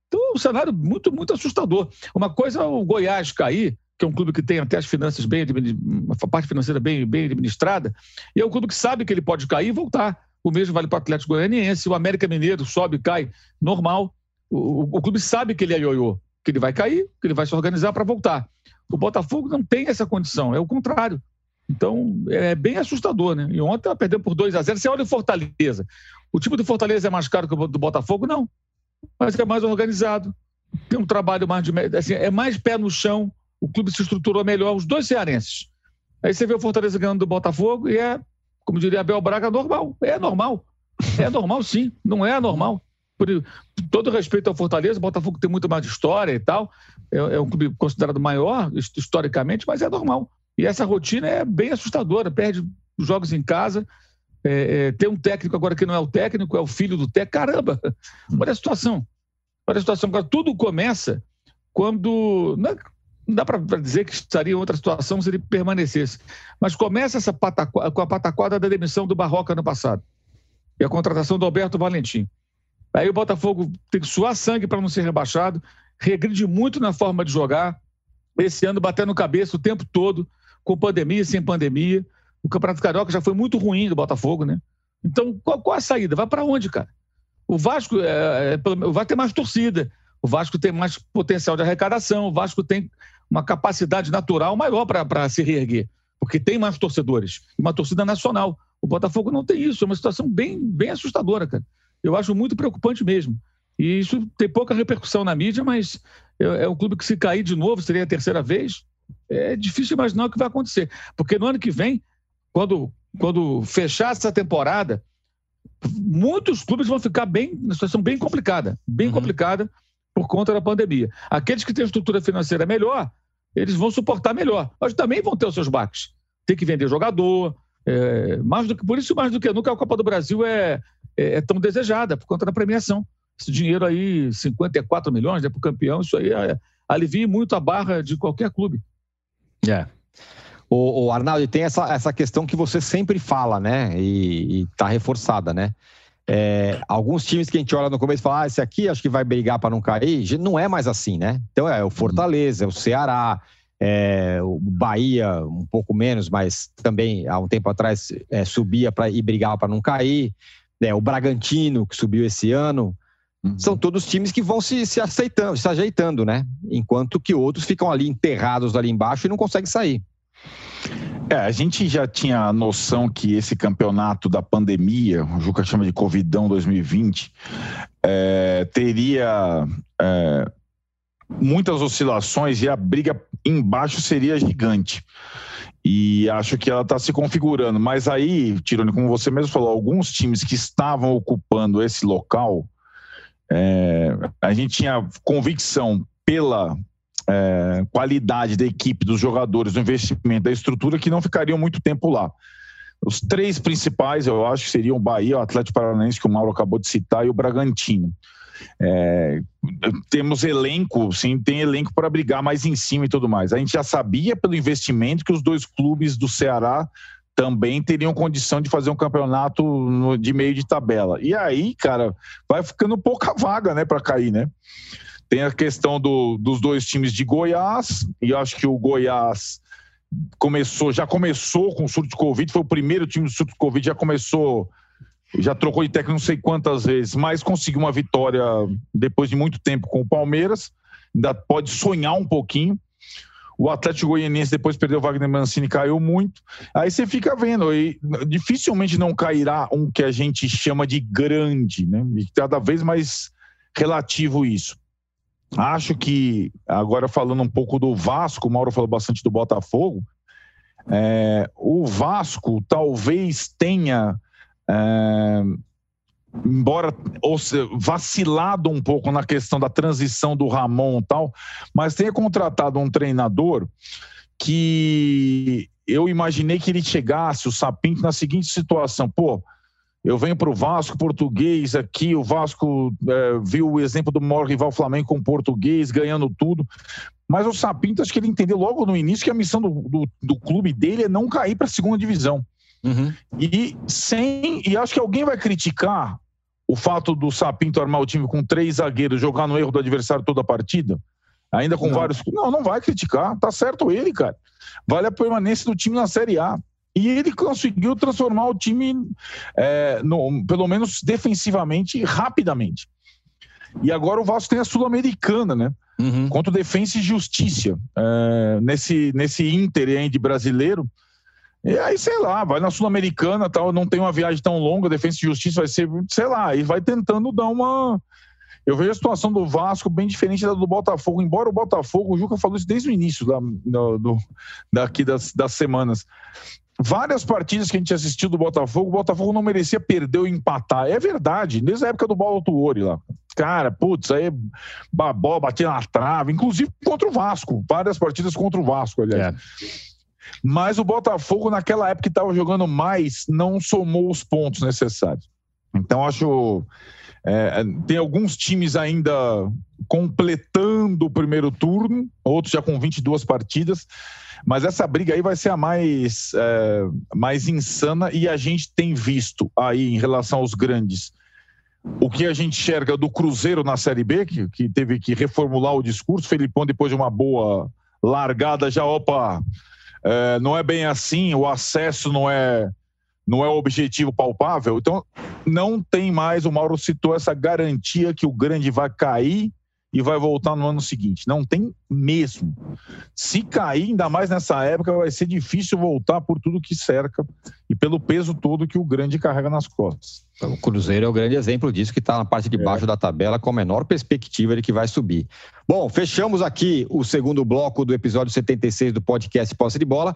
Então, um cenário muito, muito assustador. Uma coisa é o Goiás cair, que é um clube que tem até as finanças bem, a parte financeira bem, bem administrada, e é um clube que sabe que ele pode cair e voltar. O mesmo vale para o Atlético Goianiense, o América Mineiro sobe, cai, normal. O, o, o clube sabe que ele é ioiô, que ele vai cair, que ele vai se organizar para voltar. O Botafogo não tem essa condição, é o contrário. Então, é bem assustador, né? E ontem ela perdeu por 2 a 0 Você olha o Fortaleza. O time do Fortaleza é mais caro que o do Botafogo? Não. Mas é mais organizado. Tem um trabalho mais de. Assim, é mais pé no chão, o clube se estruturou melhor, os dois cearenses. Aí você vê o Fortaleza ganhando do Botafogo e é, como diria Abel Braga, normal. É normal. É normal, sim. Não é anormal. Por todo respeito ao Fortaleza, o Botafogo tem muito mais história e tal. É, é um clube considerado maior historicamente, mas é normal. E essa rotina é bem assustadora. Perde jogos em casa. É, é, tem um técnico agora que não é o técnico, é o filho do técnico. Caramba! Olha a situação. Olha a situação. Tudo começa quando. Não, é, não dá para dizer que estaria em outra situação se ele permanecesse. Mas começa essa com a pataquada da demissão do Barroca no passado. E a contratação do Alberto Valentim. Aí o Botafogo tem que suar sangue para não ser rebaixado, regride muito na forma de jogar. Esse ano batendo cabeça o tempo todo, com pandemia sem pandemia. O Campeonato Carioca já foi muito ruim do Botafogo, né? Então, qual, qual a saída? Vai para onde, cara? O Vasco é, é, vai ter mais torcida, o Vasco tem mais potencial de arrecadação, o Vasco tem uma capacidade natural maior para se reerguer, porque tem mais torcedores, uma torcida nacional. O Botafogo não tem isso, é uma situação bem, bem assustadora, cara. Eu acho muito preocupante mesmo. E isso tem pouca repercussão na mídia, mas é, é um clube que se cair de novo, seria a terceira vez, é difícil imaginar o que vai acontecer. Porque no ano que vem, quando, quando fechar essa temporada, muitos clubes vão ficar bem, na situação bem complicada, bem uhum. complicada por conta da pandemia. Aqueles que têm estrutura financeira melhor, eles vão suportar melhor, mas também vão ter os seus baques. Tem que vender jogador, é, mais do que, por isso, mais do que nunca, a Copa do Brasil é, é, é tão desejada, por conta da premiação. Esse dinheiro aí, 54 milhões né, para o campeão, isso aí é, alivia muito a barra de qualquer clube. É. O, o Arnaldo, tem essa, essa questão que você sempre fala, né? E está reforçada, né? É, alguns times que a gente olha no começo e fala, ah, esse aqui acho que vai brigar para não cair, não é mais assim, né? Então é o Fortaleza, é o Ceará, é, o Bahia, um pouco menos, mas também há um tempo atrás é, subia para e brigava para não cair. É, o Bragantino, que subiu esse ano. Uhum. São todos times que vão se, se aceitando, se ajeitando, né? Enquanto que outros ficam ali enterrados ali embaixo e não conseguem sair. É, a gente já tinha noção que esse campeonato da pandemia, o Juca chama de Covidão 2020, é, teria é, muitas oscilações e a briga embaixo seria gigante. E acho que ela está se configurando. Mas aí, Tirone, como você mesmo falou, alguns times que estavam ocupando esse local, é, a gente tinha convicção pela é, qualidade da equipe, dos jogadores, do investimento, da estrutura, que não ficariam muito tempo lá. Os três principais, eu acho, seriam o Bahia, o Atlético Paranaense, que o Mauro acabou de citar, e o Bragantino. É, temos elenco, sim, tem elenco para brigar mais em cima e tudo mais. A gente já sabia pelo investimento que os dois clubes do Ceará também teriam condição de fazer um campeonato de meio de tabela. E aí, cara, vai ficando pouca vaga, né, para cair, né? Tem a questão do, dos dois times de Goiás, e acho que o Goiás começou, já começou com o surto de Covid, foi o primeiro time do surto de Covid, já começou, já trocou de técnico não sei quantas vezes, mas conseguiu uma vitória depois de muito tempo com o Palmeiras, ainda pode sonhar um pouquinho. O Atlético Goianiense depois perdeu o Wagner Mancini, caiu muito. Aí você fica vendo, e dificilmente não cairá um que a gente chama de grande, né? E cada vez mais relativo isso. Acho que, agora falando um pouco do Vasco, o Mauro falou bastante do Botafogo, é, o Vasco talvez tenha, é, embora vacilado um pouco na questão da transição do Ramon e tal, mas tenha contratado um treinador que eu imaginei que ele chegasse, o Sapinto, na seguinte situação: pô, eu venho para o Vasco português aqui, o Vasco é, viu o exemplo do maior rival Flamengo com o português, ganhando tudo. Mas o Sapinto, acho que ele entendeu logo no início que a missão do, do, do clube dele é não cair para a segunda divisão. Uhum. E sem. E acho que alguém vai criticar o fato do Sapinto armar o time com três zagueiros, jogar no erro do adversário toda a partida, ainda com não. vários. Não, não vai criticar. Tá certo ele, cara. Vale a permanência do time na Série A. E ele conseguiu transformar o time, é, no, pelo menos defensivamente, rapidamente. E agora o Vasco tem a Sul-Americana, né? Uhum. Contra o Defensa e Justiça. É, nesse, nesse Inter aí de brasileiro. E aí, sei lá, vai na Sul-Americana, tal, não tem uma viagem tão longa, Defensa e Justiça vai ser, sei lá, e vai tentando dar uma. Eu vejo a situação do Vasco bem diferente da do Botafogo, embora o Botafogo, o Juca falou isso desde o início da, do, daqui das, das semanas. Várias partidas que a gente assistiu do Botafogo, o Botafogo não merecia perder ou empatar. É verdade, desde a época do Paulo Tuori lá. Cara, putz, aí babó, batia na trave, inclusive contra o Vasco. Várias partidas contra o Vasco, aliás. É. Mas o Botafogo, naquela época que estava jogando mais, não somou os pontos necessários. Então, acho. É, tem alguns times ainda completando o primeiro turno, outros já com 22 partidas, mas essa briga aí vai ser a mais, é, mais insana e a gente tem visto aí em relação aos grandes o que a gente enxerga do Cruzeiro na Série B, que, que teve que reformular o discurso, Felipão depois de uma boa largada já, opa, é, não é bem assim, o acesso não é não é objetivo palpável. Então, não tem mais, o Mauro citou essa garantia que o grande vai cair e vai voltar no ano seguinte. Não tem mesmo. Se cair, ainda mais nessa época, vai ser difícil voltar por tudo que cerca e pelo peso todo que o grande carrega nas costas. O Cruzeiro é o grande exemplo disso, que está na parte de baixo é. da tabela com a menor perspectiva de que vai subir. Bom, fechamos aqui o segundo bloco do episódio 76 do podcast Posse de Bola.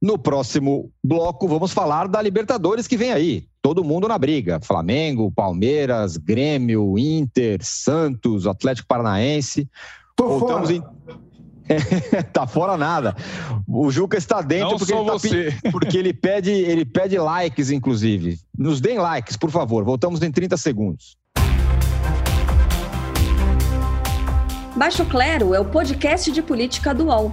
No próximo bloco, vamos falar da Libertadores que vem aí. Todo mundo na briga: Flamengo, Palmeiras, Grêmio, Inter, Santos, Atlético Paranaense. Tô Voltamos fora. em. tá fora nada. O Juca está dentro Não porque, ele, tá pe... porque ele pede, ele pede likes, inclusive. Nos deem likes, por favor. Voltamos em 30 segundos. Baixo Clero é o podcast de política do UOL.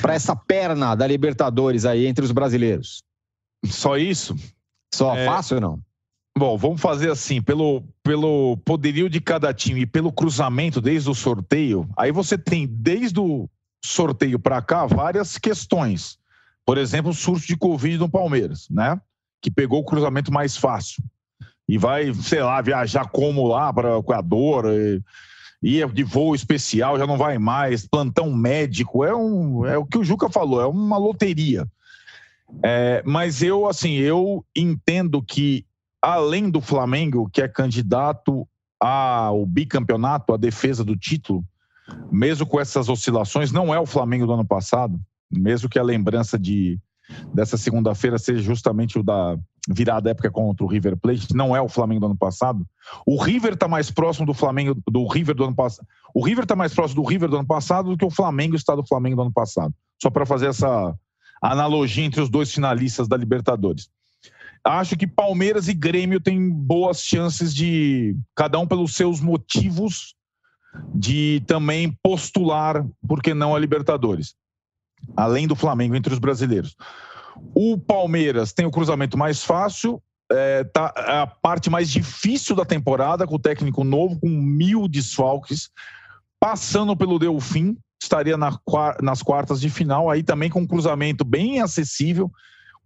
para essa perna da Libertadores aí entre os brasileiros? Só isso? Só é... fácil ou não? Bom, vamos fazer assim, pelo, pelo poderio de cada time e pelo cruzamento desde o sorteio, aí você tem desde o sorteio para cá várias questões. Por exemplo, o surto de Covid no Palmeiras, né? Que pegou o cruzamento mais fácil. E vai, sei lá, viajar como lá para o Equador. E ia de voo especial, já não vai mais, plantão médico, é, um, é o que o Juca falou, é uma loteria. É, mas eu, assim, eu entendo que, além do Flamengo, que é candidato ao bicampeonato, à defesa do título, mesmo com essas oscilações, não é o Flamengo do ano passado, mesmo que a lembrança de dessa segunda-feira seja justamente o da virada época contra o River Plate, não é o Flamengo do ano passado. O River está mais próximo do Flamengo do River do ano passado. O River está mais próximo do River do ano passado do que o Flamengo está do Flamengo do ano passado. Só para fazer essa analogia entre os dois finalistas da Libertadores. Acho que Palmeiras e Grêmio têm boas chances de cada um pelos seus motivos de também postular, por que não a Libertadores além do Flamengo, entre os brasileiros. O Palmeiras tem o cruzamento mais fácil, é, tá é a parte mais difícil da temporada, com o técnico novo, com mil desfalques, passando pelo Delfim, estaria na, nas quartas de final, aí também com um cruzamento bem acessível,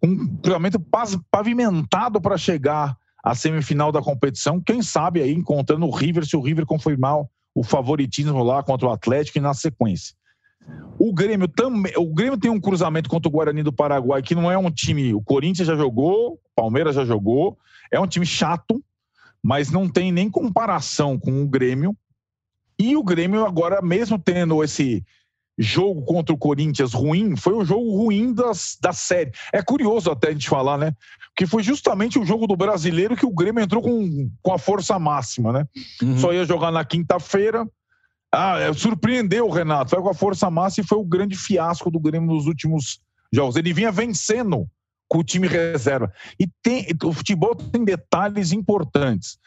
um cruzamento pavimentado para chegar à semifinal da competição. Quem sabe aí encontrando o River, se o River confirmar o favoritismo lá contra o Atlético e na sequência. O Grêmio também. O Grêmio tem um cruzamento contra o Guarani do Paraguai, que não é um time. O Corinthians já jogou, o Palmeiras já jogou. É um time chato, mas não tem nem comparação com o Grêmio. E o Grêmio, agora, mesmo tendo esse jogo contra o Corinthians ruim, foi o jogo ruim das, da série. É curioso até a gente falar, né? Porque foi justamente o jogo do brasileiro que o Grêmio entrou com, com a força máxima, né? Uhum. Só ia jogar na quinta-feira ah, é, surpreendeu o Renato. Foi com a força máxima e foi o grande fiasco do Grêmio nos últimos jogos. Ele vinha vencendo com o time reserva. E tem, o futebol tem detalhes importantes.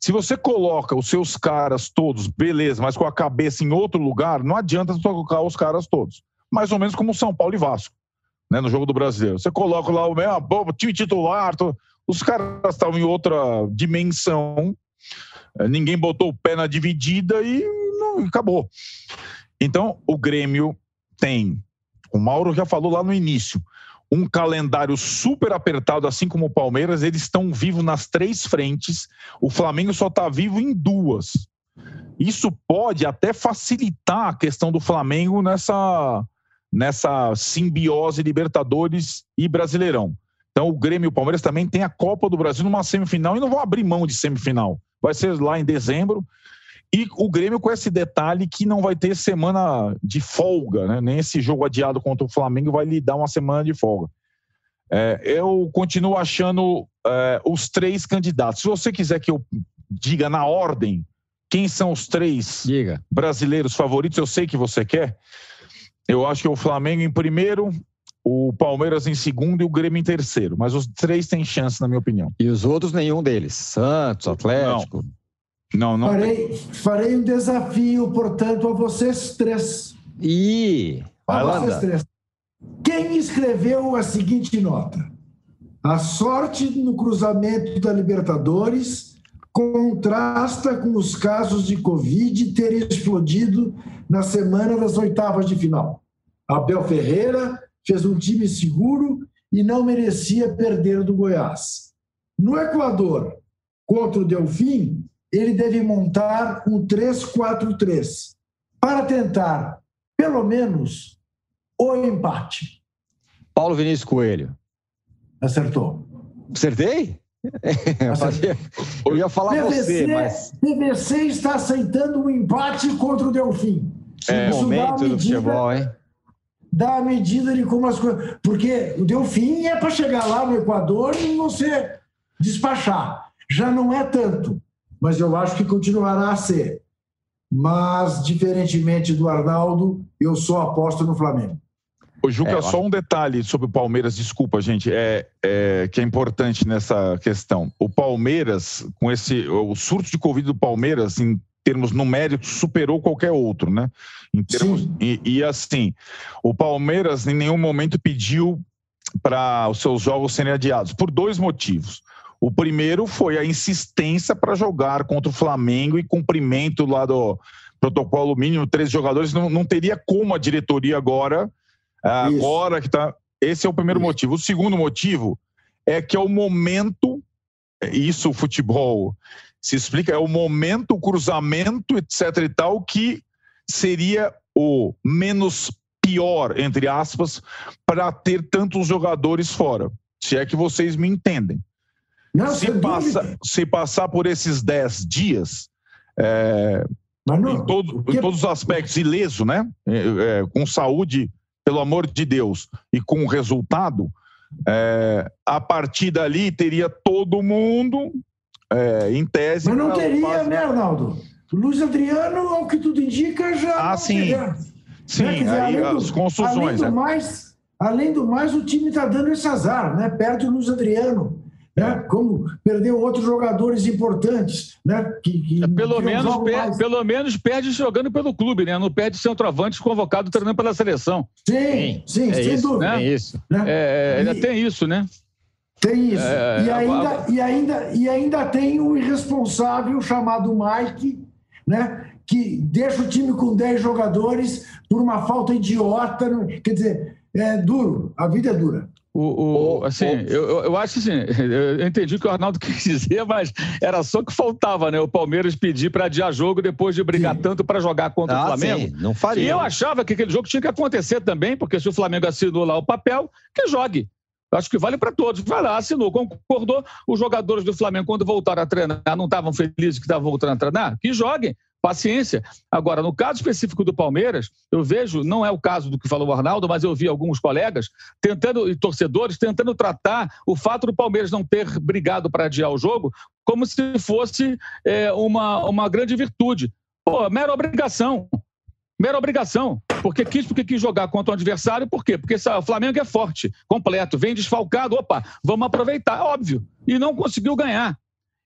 Se você coloca os seus caras todos, beleza, mas com a cabeça em outro lugar, não adianta colocar os caras todos. Mais ou menos como São Paulo e Vasco, né, no jogo do Brasileiro. Você coloca lá o meu time titular, os caras estavam em outra dimensão, ninguém botou o pé na dividida e não, acabou. Então, o Grêmio tem, o Mauro já falou lá no início, um calendário super apertado, assim como o Palmeiras, eles estão vivos nas três frentes, o Flamengo só está vivo em duas. Isso pode até facilitar a questão do Flamengo nessa, nessa simbiose Libertadores e Brasileirão. Então, o Grêmio e o Palmeiras também têm a Copa do Brasil numa semifinal e não vão abrir mão de semifinal. Vai ser lá em dezembro. E o Grêmio com esse detalhe que não vai ter semana de folga, né? Nem esse jogo adiado contra o Flamengo vai lhe dar uma semana de folga. É, eu continuo achando é, os três candidatos. Se você quiser que eu diga na ordem quem são os três diga. brasileiros favoritos, eu sei que você quer. Eu acho que é o Flamengo em primeiro, o Palmeiras em segundo e o Grêmio em terceiro. Mas os três têm chance, na minha opinião. E os outros, nenhum deles. Santos, Atlético. Não, não. não farei, farei um desafio, portanto, a vocês três. E a vocês três. Quem escreveu a seguinte nota? A sorte no cruzamento da Libertadores contrasta com os casos de Covid ter explodido na semana das oitavas de final. Abel Ferreira fez um time seguro e não merecia perder do Goiás. No Equador, contra o Delfim, ele deve montar um 3-4-3 para tentar, pelo menos, o empate. Paulo Vinícius Coelho. Acertou. Acertei? Eu ia falar PVC, você, mas. PVC está aceitando um empate contra o Delfim. É, Isso momento do futebol, hein? Dá a medida de como as coisas. Porque o Delfim é para chegar lá no Equador e você despachar. Já não é tanto, mas eu acho que continuará a ser. Mas, diferentemente do Arnaldo, eu só aposto no Flamengo. O Juca, é, só um detalhe sobre o Palmeiras, desculpa, gente, é, é, que é importante nessa questão. O Palmeiras, com esse. O surto de Covid do Palmeiras, em termos numéricos, superou qualquer outro, né? Em termos, e, e, assim, o Palmeiras em nenhum momento pediu para os seus jogos serem adiados, por dois motivos. O primeiro foi a insistência para jogar contra o Flamengo e cumprimento lá do protocolo mínimo, três jogadores. Não, não teria como a diretoria agora Agora que está. Esse é o primeiro motivo. O segundo motivo é que é o momento, isso o futebol se explica, é o momento, o cruzamento, etc e tal, que seria o menos pior, entre aspas, para ter tantos jogadores fora. Se é que vocês me entendem. Não, se, passa, se passar por esses 10 dias, é, não, em, todo, em, todos os aspectos, ileso, né? É, é, com saúde pelo amor de Deus, e com o resultado, é, a partir dali teria todo mundo, é, em tese. Mas não teria, né, Arnaldo? Luiz Adriano, ao que tudo indica, já. Ah, sim. Teria. Sim, né? dizer, aí as do, contusões. Além do, é. mais, além do mais, o time está dando esse azar, né? Perde o Luiz Adriano né? como perdeu outros jogadores importantes. Né? Que, que é, pelo, menos per, pelo menos perde jogando pelo clube, né? não perde centroavante convocado treinando pela seleção. Sim, sim, é sem isso, dúvida. Né? É isso. Né? É, ainda e, tem isso, né? Tem isso. É, e, ainda, e, ainda, e ainda tem o irresponsável chamado Mike, né? que deixa o time com 10 jogadores por uma falta idiota. Quer dizer, é duro, a vida é dura. O, o, assim, eu, eu acho assim, eu entendi o que o Arnaldo quis dizer, mas era só que faltava, né? O Palmeiras pedir para adiar jogo depois de brigar sim. tanto para jogar contra ah, o Flamengo. Sim, não faria. E eu achava que aquele jogo tinha que acontecer também, porque se o Flamengo assinou lá o papel, que jogue. Acho que vale para todos. Vai lá, assinou, concordou. Os jogadores do Flamengo, quando voltaram a treinar, não estavam felizes que estavam voltando a treinar? Que joguem paciência. Agora, no caso específico do Palmeiras, eu vejo, não é o caso do que falou o Arnaldo, mas eu vi alguns colegas tentando, e torcedores, tentando tratar o fato do Palmeiras não ter brigado para adiar o jogo como se fosse é, uma, uma grande virtude. Pô, mera obrigação. Mera obrigação. Porque quis, porque quis jogar contra o adversário, por quê? Porque o Flamengo é forte, completo, vem desfalcado, opa, vamos aproveitar, óbvio. E não conseguiu ganhar.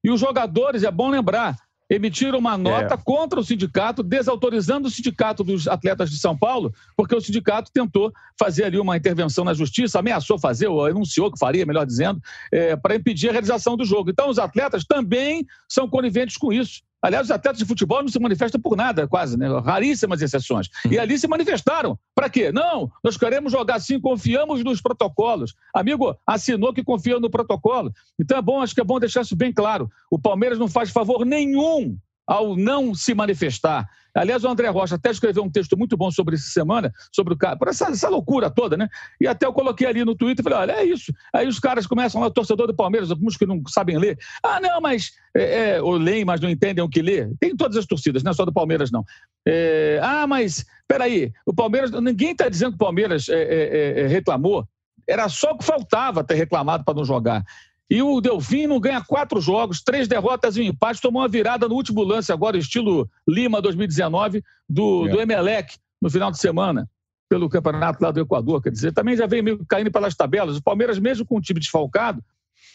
E os jogadores, é bom lembrar, emitiram uma nota é. contra o sindicato, desautorizando o sindicato dos atletas de São Paulo, porque o sindicato tentou fazer ali uma intervenção na justiça, ameaçou fazer, ou anunciou que faria, melhor dizendo, é, para impedir a realização do jogo. Então, os atletas também são coniventes com isso. Aliás, os atletas de futebol não se manifestam por nada, quase, né? Raríssimas exceções. E ali se manifestaram. Para quê? Não, nós queremos jogar assim, confiamos nos protocolos. Amigo, assinou que confia no protocolo. Então é bom, acho que é bom deixar isso bem claro. O Palmeiras não faz favor nenhum ao não se manifestar. Aliás, o André Rocha até escreveu um texto muito bom sobre essa semana, sobre o cara, essa, essa, loucura toda, né? E até eu coloquei ali no Twitter falei: olha, é isso. Aí os caras começam lá, torcedor do Palmeiras, alguns que não sabem ler. Ah, não, mas. É, é, ou leem, mas não entendem o que lê. Tem todas as torcidas, não é só do Palmeiras, não. É, ah, mas. Peraí, o Palmeiras. Ninguém está dizendo que o Palmeiras é, é, é, reclamou. Era só o que faltava ter reclamado para não jogar. E o Delfim não ganha quatro jogos, três derrotas e um empate, tomou uma virada no último lance, agora, estilo Lima 2019, do, é. do Emelec, no final de semana, pelo campeonato lá do Equador. Quer dizer, também já vem meio caindo pelas tabelas. O Palmeiras, mesmo com o time desfalcado,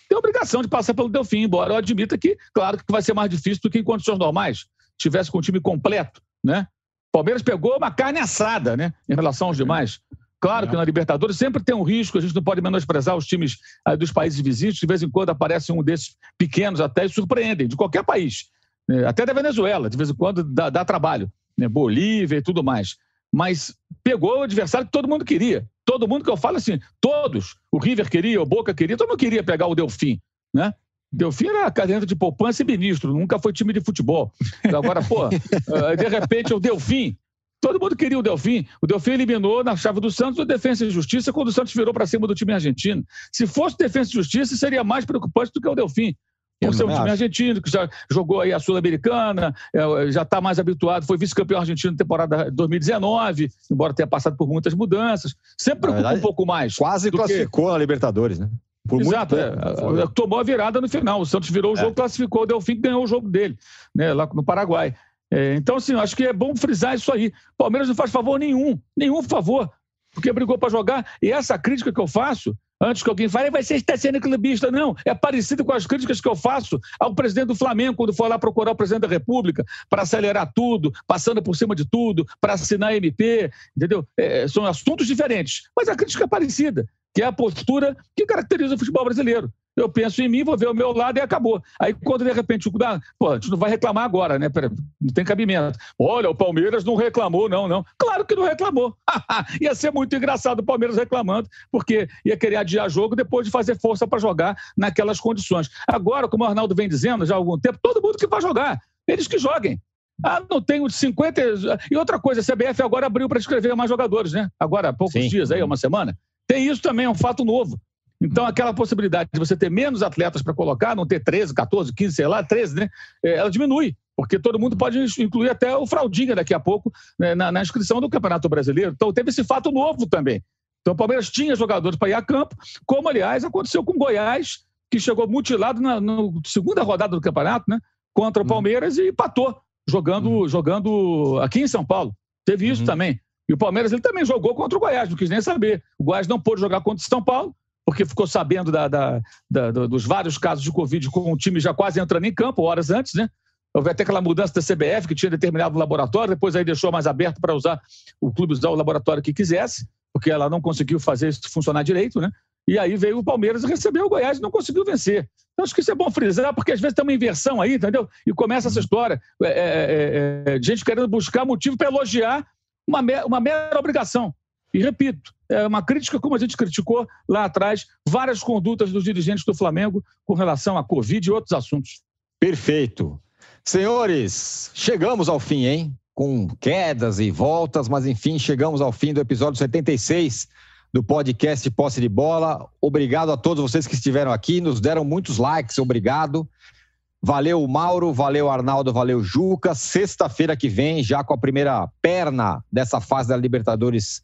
tem obrigação de passar pelo Delfim, embora eu admita que, claro, que vai ser mais difícil do que em condições normais, tivesse com o time completo, né? O Palmeiras pegou uma carne assada, né, em relação aos demais. Claro que na Libertadores sempre tem um risco, a gente não pode menosprezar os times ah, dos países vizinhos, de vez em quando aparece um desses pequenos até e surpreendem, de qualquer país. Né? Até da Venezuela, de vez em quando dá, dá trabalho. Né? Bolívia e tudo mais. Mas pegou o adversário que todo mundo queria. Todo mundo que eu falo assim, todos. O River queria, o Boca queria, todo mundo queria pegar o Delfim. Né? Delfim era caderneta de poupança e ministro, nunca foi time de futebol. Agora, pô, de repente o Delfim Todo mundo queria o Delfim. O Delfim eliminou na chave do Santos o Defensa e Justiça quando o Santos virou para cima do time argentino. Se fosse Defensa e Justiça, seria mais preocupante do que o Delfim. Por ser um time argentino, que já jogou aí a Sul-Americana, é, já está mais habituado, foi vice-campeão argentino na temporada 2019, embora tenha passado por muitas mudanças. Sempre preocupa verdade, um pouco mais. Quase classificou que... na Libertadores, né? Por Exato, é, é, tomou a virada no final. O Santos virou o jogo, é. classificou o Delfim, que ganhou o jogo dele, né, lá no Paraguai. É, então, assim, acho que é bom frisar isso aí. Palmeiras não faz favor nenhum, nenhum favor, porque brigou para jogar. E essa crítica que eu faço, antes que alguém fale, vai ser está sendo clubista. Não, é parecido com as críticas que eu faço ao presidente do Flamengo, quando foi lá procurar o presidente da República para acelerar tudo, passando por cima de tudo, para assinar MP, entendeu? É, são assuntos diferentes, mas a crítica é parecida, que é a postura que caracteriza o futebol brasileiro eu penso em mim, vou ver o meu lado e acabou. Aí quando de repente o ah, pô, a gente não vai reclamar agora, né? Não tem cabimento. Olha, o Palmeiras não reclamou, não, não. Claro que não reclamou. ia ser muito engraçado o Palmeiras reclamando, porque ia querer adiar jogo depois de fazer força para jogar naquelas condições. Agora, como o Arnaldo vem dizendo já há algum tempo, todo mundo que vai jogar, eles que joguem. Ah, não tenho 50. E outra coisa, a CBF agora abriu para escrever mais jogadores, né? Agora há poucos Sim. dias aí, uma semana. Tem isso também, é um fato novo. Então, aquela possibilidade de você ter menos atletas para colocar, não ter 13, 14, 15, sei lá, 13, né? É, ela diminui, porque todo mundo pode incluir até o Fraldinha daqui a pouco né, na, na, inscrição do Campeonato Brasileiro. Então, teve esse fato novo também. Então, o Palmeiras tinha jogadores para ir a campo, como, aliás, aconteceu com o Goiás, que chegou mutilado na, na segunda rodada do campeonato, né? Contra o uhum. Palmeiras e empatou, jogando, uhum. jogando aqui em São Paulo. Teve isso uhum. também. E o Palmeiras ele também jogou contra o Goiás, não quis nem saber. O Goiás não pôde jogar contra o São Paulo, porque ficou sabendo da, da, da, dos vários casos de Covid com o time já quase entrando em campo, horas antes, né? Houve até aquela mudança da CBF, que tinha determinado o laboratório, depois aí deixou mais aberto para usar o clube usar o laboratório que quisesse, porque ela não conseguiu fazer isso funcionar direito, né? E aí veio o Palmeiras e recebeu o Goiás e não conseguiu vencer. Então acho que isso é bom frisar, porque às vezes tem uma inversão aí, entendeu? E começa essa história é, é, é, é gente querendo buscar motivo para elogiar uma, uma mera obrigação. E repito, é uma crítica como a gente criticou lá atrás várias condutas dos dirigentes do Flamengo com relação à Covid e outros assuntos. Perfeito. Senhores, chegamos ao fim, hein? Com quedas e voltas, mas enfim, chegamos ao fim do episódio 76 do podcast Posse de Bola. Obrigado a todos vocês que estiveram aqui, nos deram muitos likes, obrigado. Valeu, Mauro, valeu, Arnaldo, valeu, Juca. Sexta-feira que vem, já com a primeira perna dessa fase da Libertadores